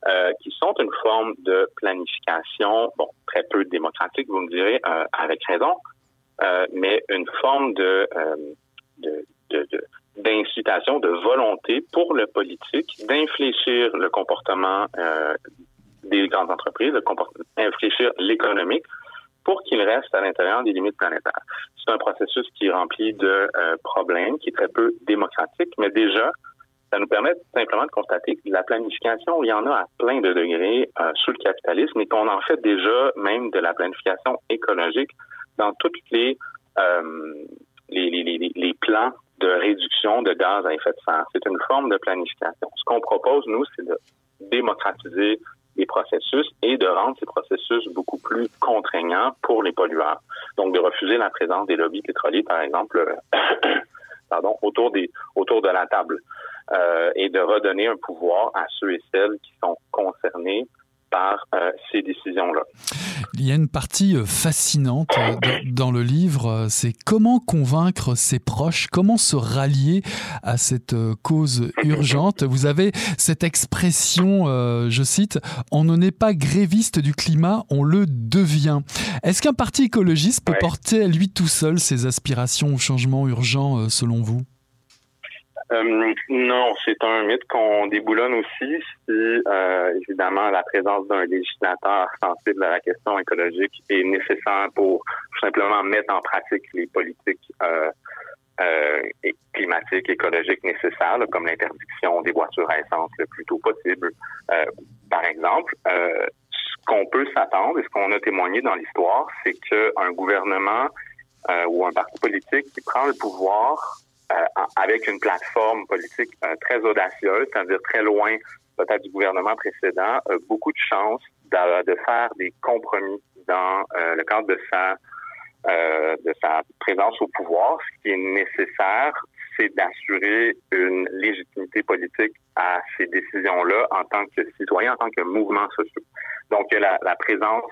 euh, qui sont une forme de planification, bon, très peu démocratique, vous me direz, euh, avec raison, euh, mais une forme de, d'incitation, de, volonté pour le politique d'infléchir le comportement des grandes entreprises, d'infléchir l'économique pour qu'il reste à l'intérieur des limites planétaires. C'est un processus qui est rempli de problèmes, qui est très peu démocratique, mais déjà, ça nous permet simplement de constater que la planification, il y en a à plein de degrés euh, sous le capitalisme et qu'on en fait déjà même de la planification écologique dans tous les, euh, les, les, les, plans de réduction de gaz à effet de serre. C'est une forme de planification. Ce qu'on propose, nous, c'est de démocratiser les processus et de rendre ces processus beaucoup plus contraignants pour les pollueurs. Donc, de refuser la présence des lobbies pétroliers, par exemple, [coughs] des autour de la table. Euh, et de redonner un pouvoir à ceux et celles qui sont concernés par euh, ces décisions-là. Il y a une partie euh, fascinante dans le livre, c'est comment convaincre ses proches, comment se rallier à cette cause urgente. Vous avez cette expression, je cite, on ne n'est pas gréviste du climat, on le devient. Est-ce qu'un parti écologiste peut porter à lui tout seul ses aspirations au changement urgent selon vous? Euh, non, c'est un mythe qu'on déboulonne aussi si, euh, évidemment, la présence d'un législateur sensible à la question écologique est nécessaire pour simplement mettre en pratique les politiques euh, euh climatiques, écologiques nécessaires, comme l'interdiction des voitures à essence le plus tôt possible, par exemple. ce qu'on peut s'attendre et ce qu'on a témoigné dans l'histoire, c'est qu'un gouvernement ou un parti politique qui prend le pouvoir euh, avec une plateforme politique euh, très audacieuse, c'est-à-dire très loin peut-être du gouvernement précédent, beaucoup de chances de, faire des compromis dans euh, le cadre de sa de sa présence au pouvoir. Ce qui est nécessaire, c'est d'assurer une légitimité politique à ces décisions-là en tant que citoyen, en tant que mouvement social. Donc, la, la présence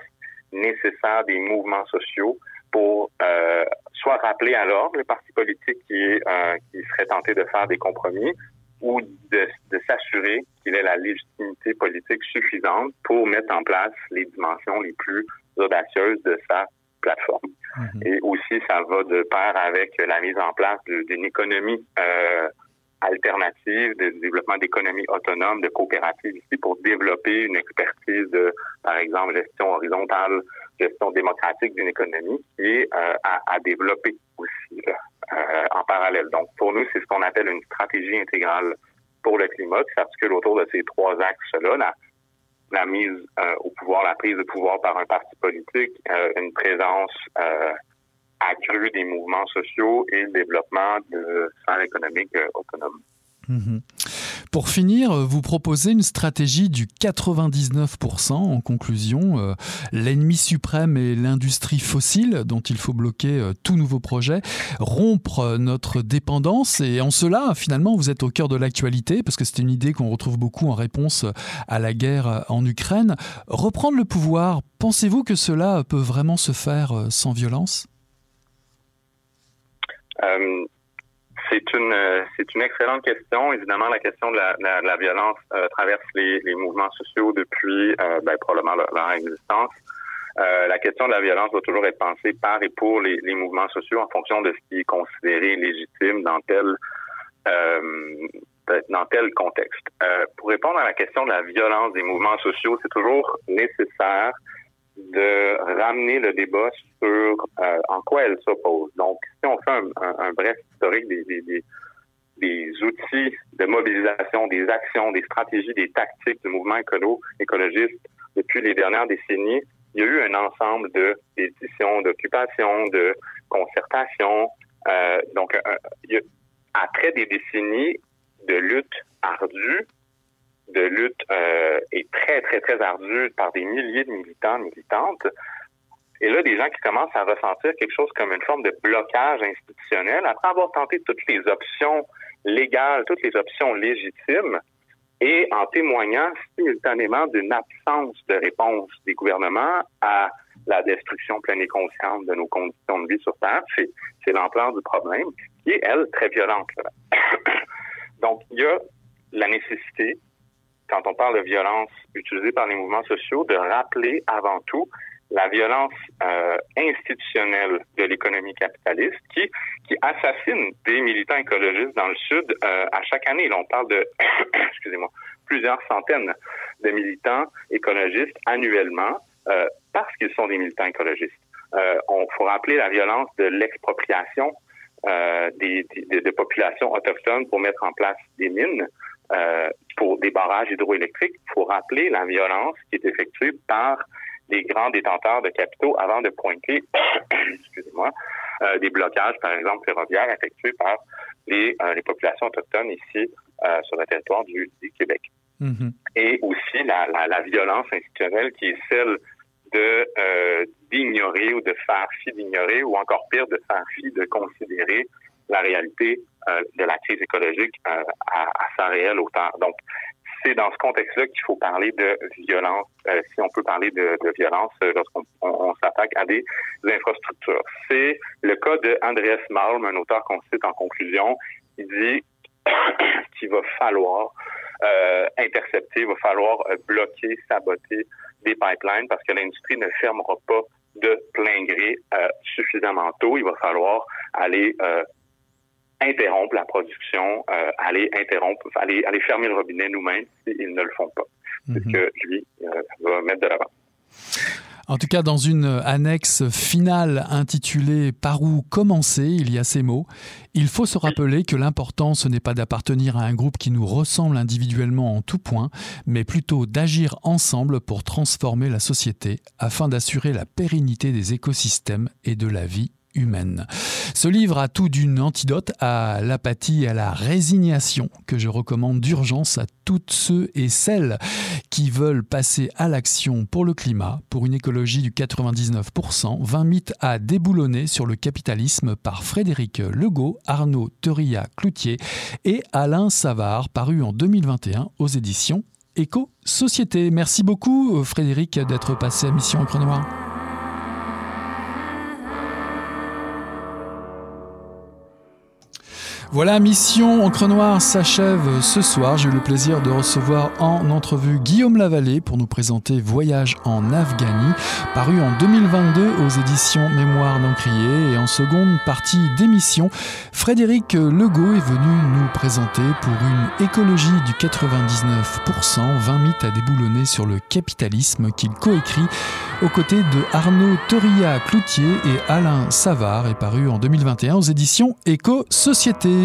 nécessaire des mouvements sociaux pour euh, soit rappeler à l'ordre le parti politique qui, euh, qui serait tenté de faire des compromis ou de, de s'assurer qu'il ait la légitimité politique suffisante pour mettre en place les dimensions les plus audacieuses de sa plateforme. Mhm. Et aussi, ça va de pair avec la mise en place d'une économie euh, alternative, de développement d'économies autonomes, de coopératives ici pour développer une expertise de, par exemple, gestion horizontale, gestion démocratique d'une économie qui est euh, à, développer aussi euh, en parallèle. Donc, pour nous, c'est ce qu'on appelle une stratégie intégrale pour le climat qui s'articule autour de ces trois axes-là. La, la mise euh, au pouvoir, la prise de pouvoir par un parti politique, une présence accrue des mouvements sociaux et le développement de sphères économiques autonomes. Mhm. Pour finir, vous proposez une stratégie du 99% en conclusion. Euh, l'ennemi suprême est l'industrie fossile dont il faut bloquer euh, tout nouveau projet, rompre notre dépendance et en cela, finalement, vous êtes au cœur de l'actualité parce que c'est une idée qu'on retrouve beaucoup en réponse à la guerre en Ukraine. Reprendre le pouvoir, pensez-vous que cela peut vraiment se faire euh, sans violence? C'est une euh, c'est une excellente question. Évidemment, la question de la, la, la violence euh, traverse les, les, mouvements sociaux depuis euh, ben, probablement leur, existence. la question de la violence doit toujours être pensée par et pour les, les, mouvements sociaux en fonction de ce qui est considéré légitime dans tel dans tel contexte. pour répondre à la question de la violence des mouvements sociaux, c'est toujours nécessaire de ramener le débat sur euh, en quoi elle s'oppose. Donc, si on fait un, un, bref historique des, des, des, outils de mobilisation, des actions, des stratégies, des tactiques du mouvement écolo écologiste depuis les dernières décennies, il y a eu un ensemble de d'éditions, d'occupations, de concertations. Euh, donc, euh, il y a, après des décennies de lutte ardue, de lutte euh, est très, très, très ardue par des milliers de militants, militantes. Et là, des gens qui commencent à ressentir quelque chose comme une forme de blocage institutionnel, après avoir tenté toutes les options légales, toutes les options légitimes, et en témoignant simultanément d'une absence de réponse des gouvernements à la destruction pleine et consciente de nos conditions de vie sur Terre. C'est l'ampleur du problème, qui est, elle, très violente. [coughs] Donc, il y a la nécessité quand on parle de violence utilisée par les mouvements sociaux, de rappeler avant tout la violence euh, institutionnelle de l'économie capitaliste qui, assassine des militants écologistes dans le Sud euh, à chaque année. On parle de, [coughs] excusez-moi, plusieurs centaines de militants écologistes annuellement euh, parce qu'ils sont des militants écologistes. on faut rappeler la violence de l'expropriation des, populations autochtones pour mettre en place des mines. Euh, pour des barrages hydroélectriques, il faut rappeler la violence qui est effectuée par les grands détenteurs de capitaux avant de pointer, [coughs] excusez-moi, euh, des blocages, par exemple, ferroviaires effectués par les, euh, les populations autochtones ici sur le territoire du, du Québec. Mm-hmm. Et aussi la, la, la, violence institutionnelle qui est celle de d'ignorer ou de faire fi d'ignorer ou encore pire de faire fi de considérer la réalité euh, de la crise écologique euh, à, à, sa réelle hauteur. Donc, c'est dans ce contexte-là qu'il faut parler de violence, euh, si on peut parler de, de violence lorsqu'on on, s'attaque à des infrastructures. C'est le cas de Andreas Malm, un auteur qu'on cite en conclusion, qui dit [coughs] qu'il va falloir euh, intercepter, il va falloir bloquer, saboter des pipelines parce que l'industrie ne fermera pas de plein gré euh, suffisamment tôt. Il va falloir aller euh, interrompre la production, euh, aller interrompre, aller, aller fermer le robinet nous-mêmes s'ils ne le font pas. C'est ce mhm. que lui euh, va mettre de l'avant. En tout cas, dans une annexe finale intitulée Par où commencer, il y a ces mots. Il faut se rappeler que l'important, ce n'est pas d'appartenir à un groupe qui nous ressemble individuellement en tout point, mais plutôt d'agir ensemble pour transformer la société afin d'assurer la pérennité des écosystèmes et de la vie humaine. Ce livre a tout d'une antidote à l'apathie et à la résignation que je recommande d'urgence à toutes ceux et celles qui veulent passer à l'action pour le climat, pour une écologie du 99%, 20 mythes à déboulonner sur le capitalisme par Frédéric Legault, Arnaud Teria-Cloutier et Alain Savard, paru en 2021 aux éditions Éco-Société. Merci beaucoup Frédéric d'être passé à Mission Encre Noire. Voilà, Mission Encre Noire s'achève ce soir. J'ai eu le plaisir de recevoir en entrevue Guillaume Lavallée pour nous présenter Voyage en Afghanie, paru en 2022 aux éditions Mémoire d'Encrier. Et en seconde partie d'émission, Frédéric Legault est venu nous présenter pour une écologie du 99%, 20 mythes à déboulonner sur le capitalisme qu'il coécrit aux côtés de Arnaud Toria-Cloutier et Alain Savard, est paru en 2021 aux éditions Éco-Société.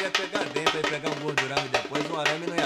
e depois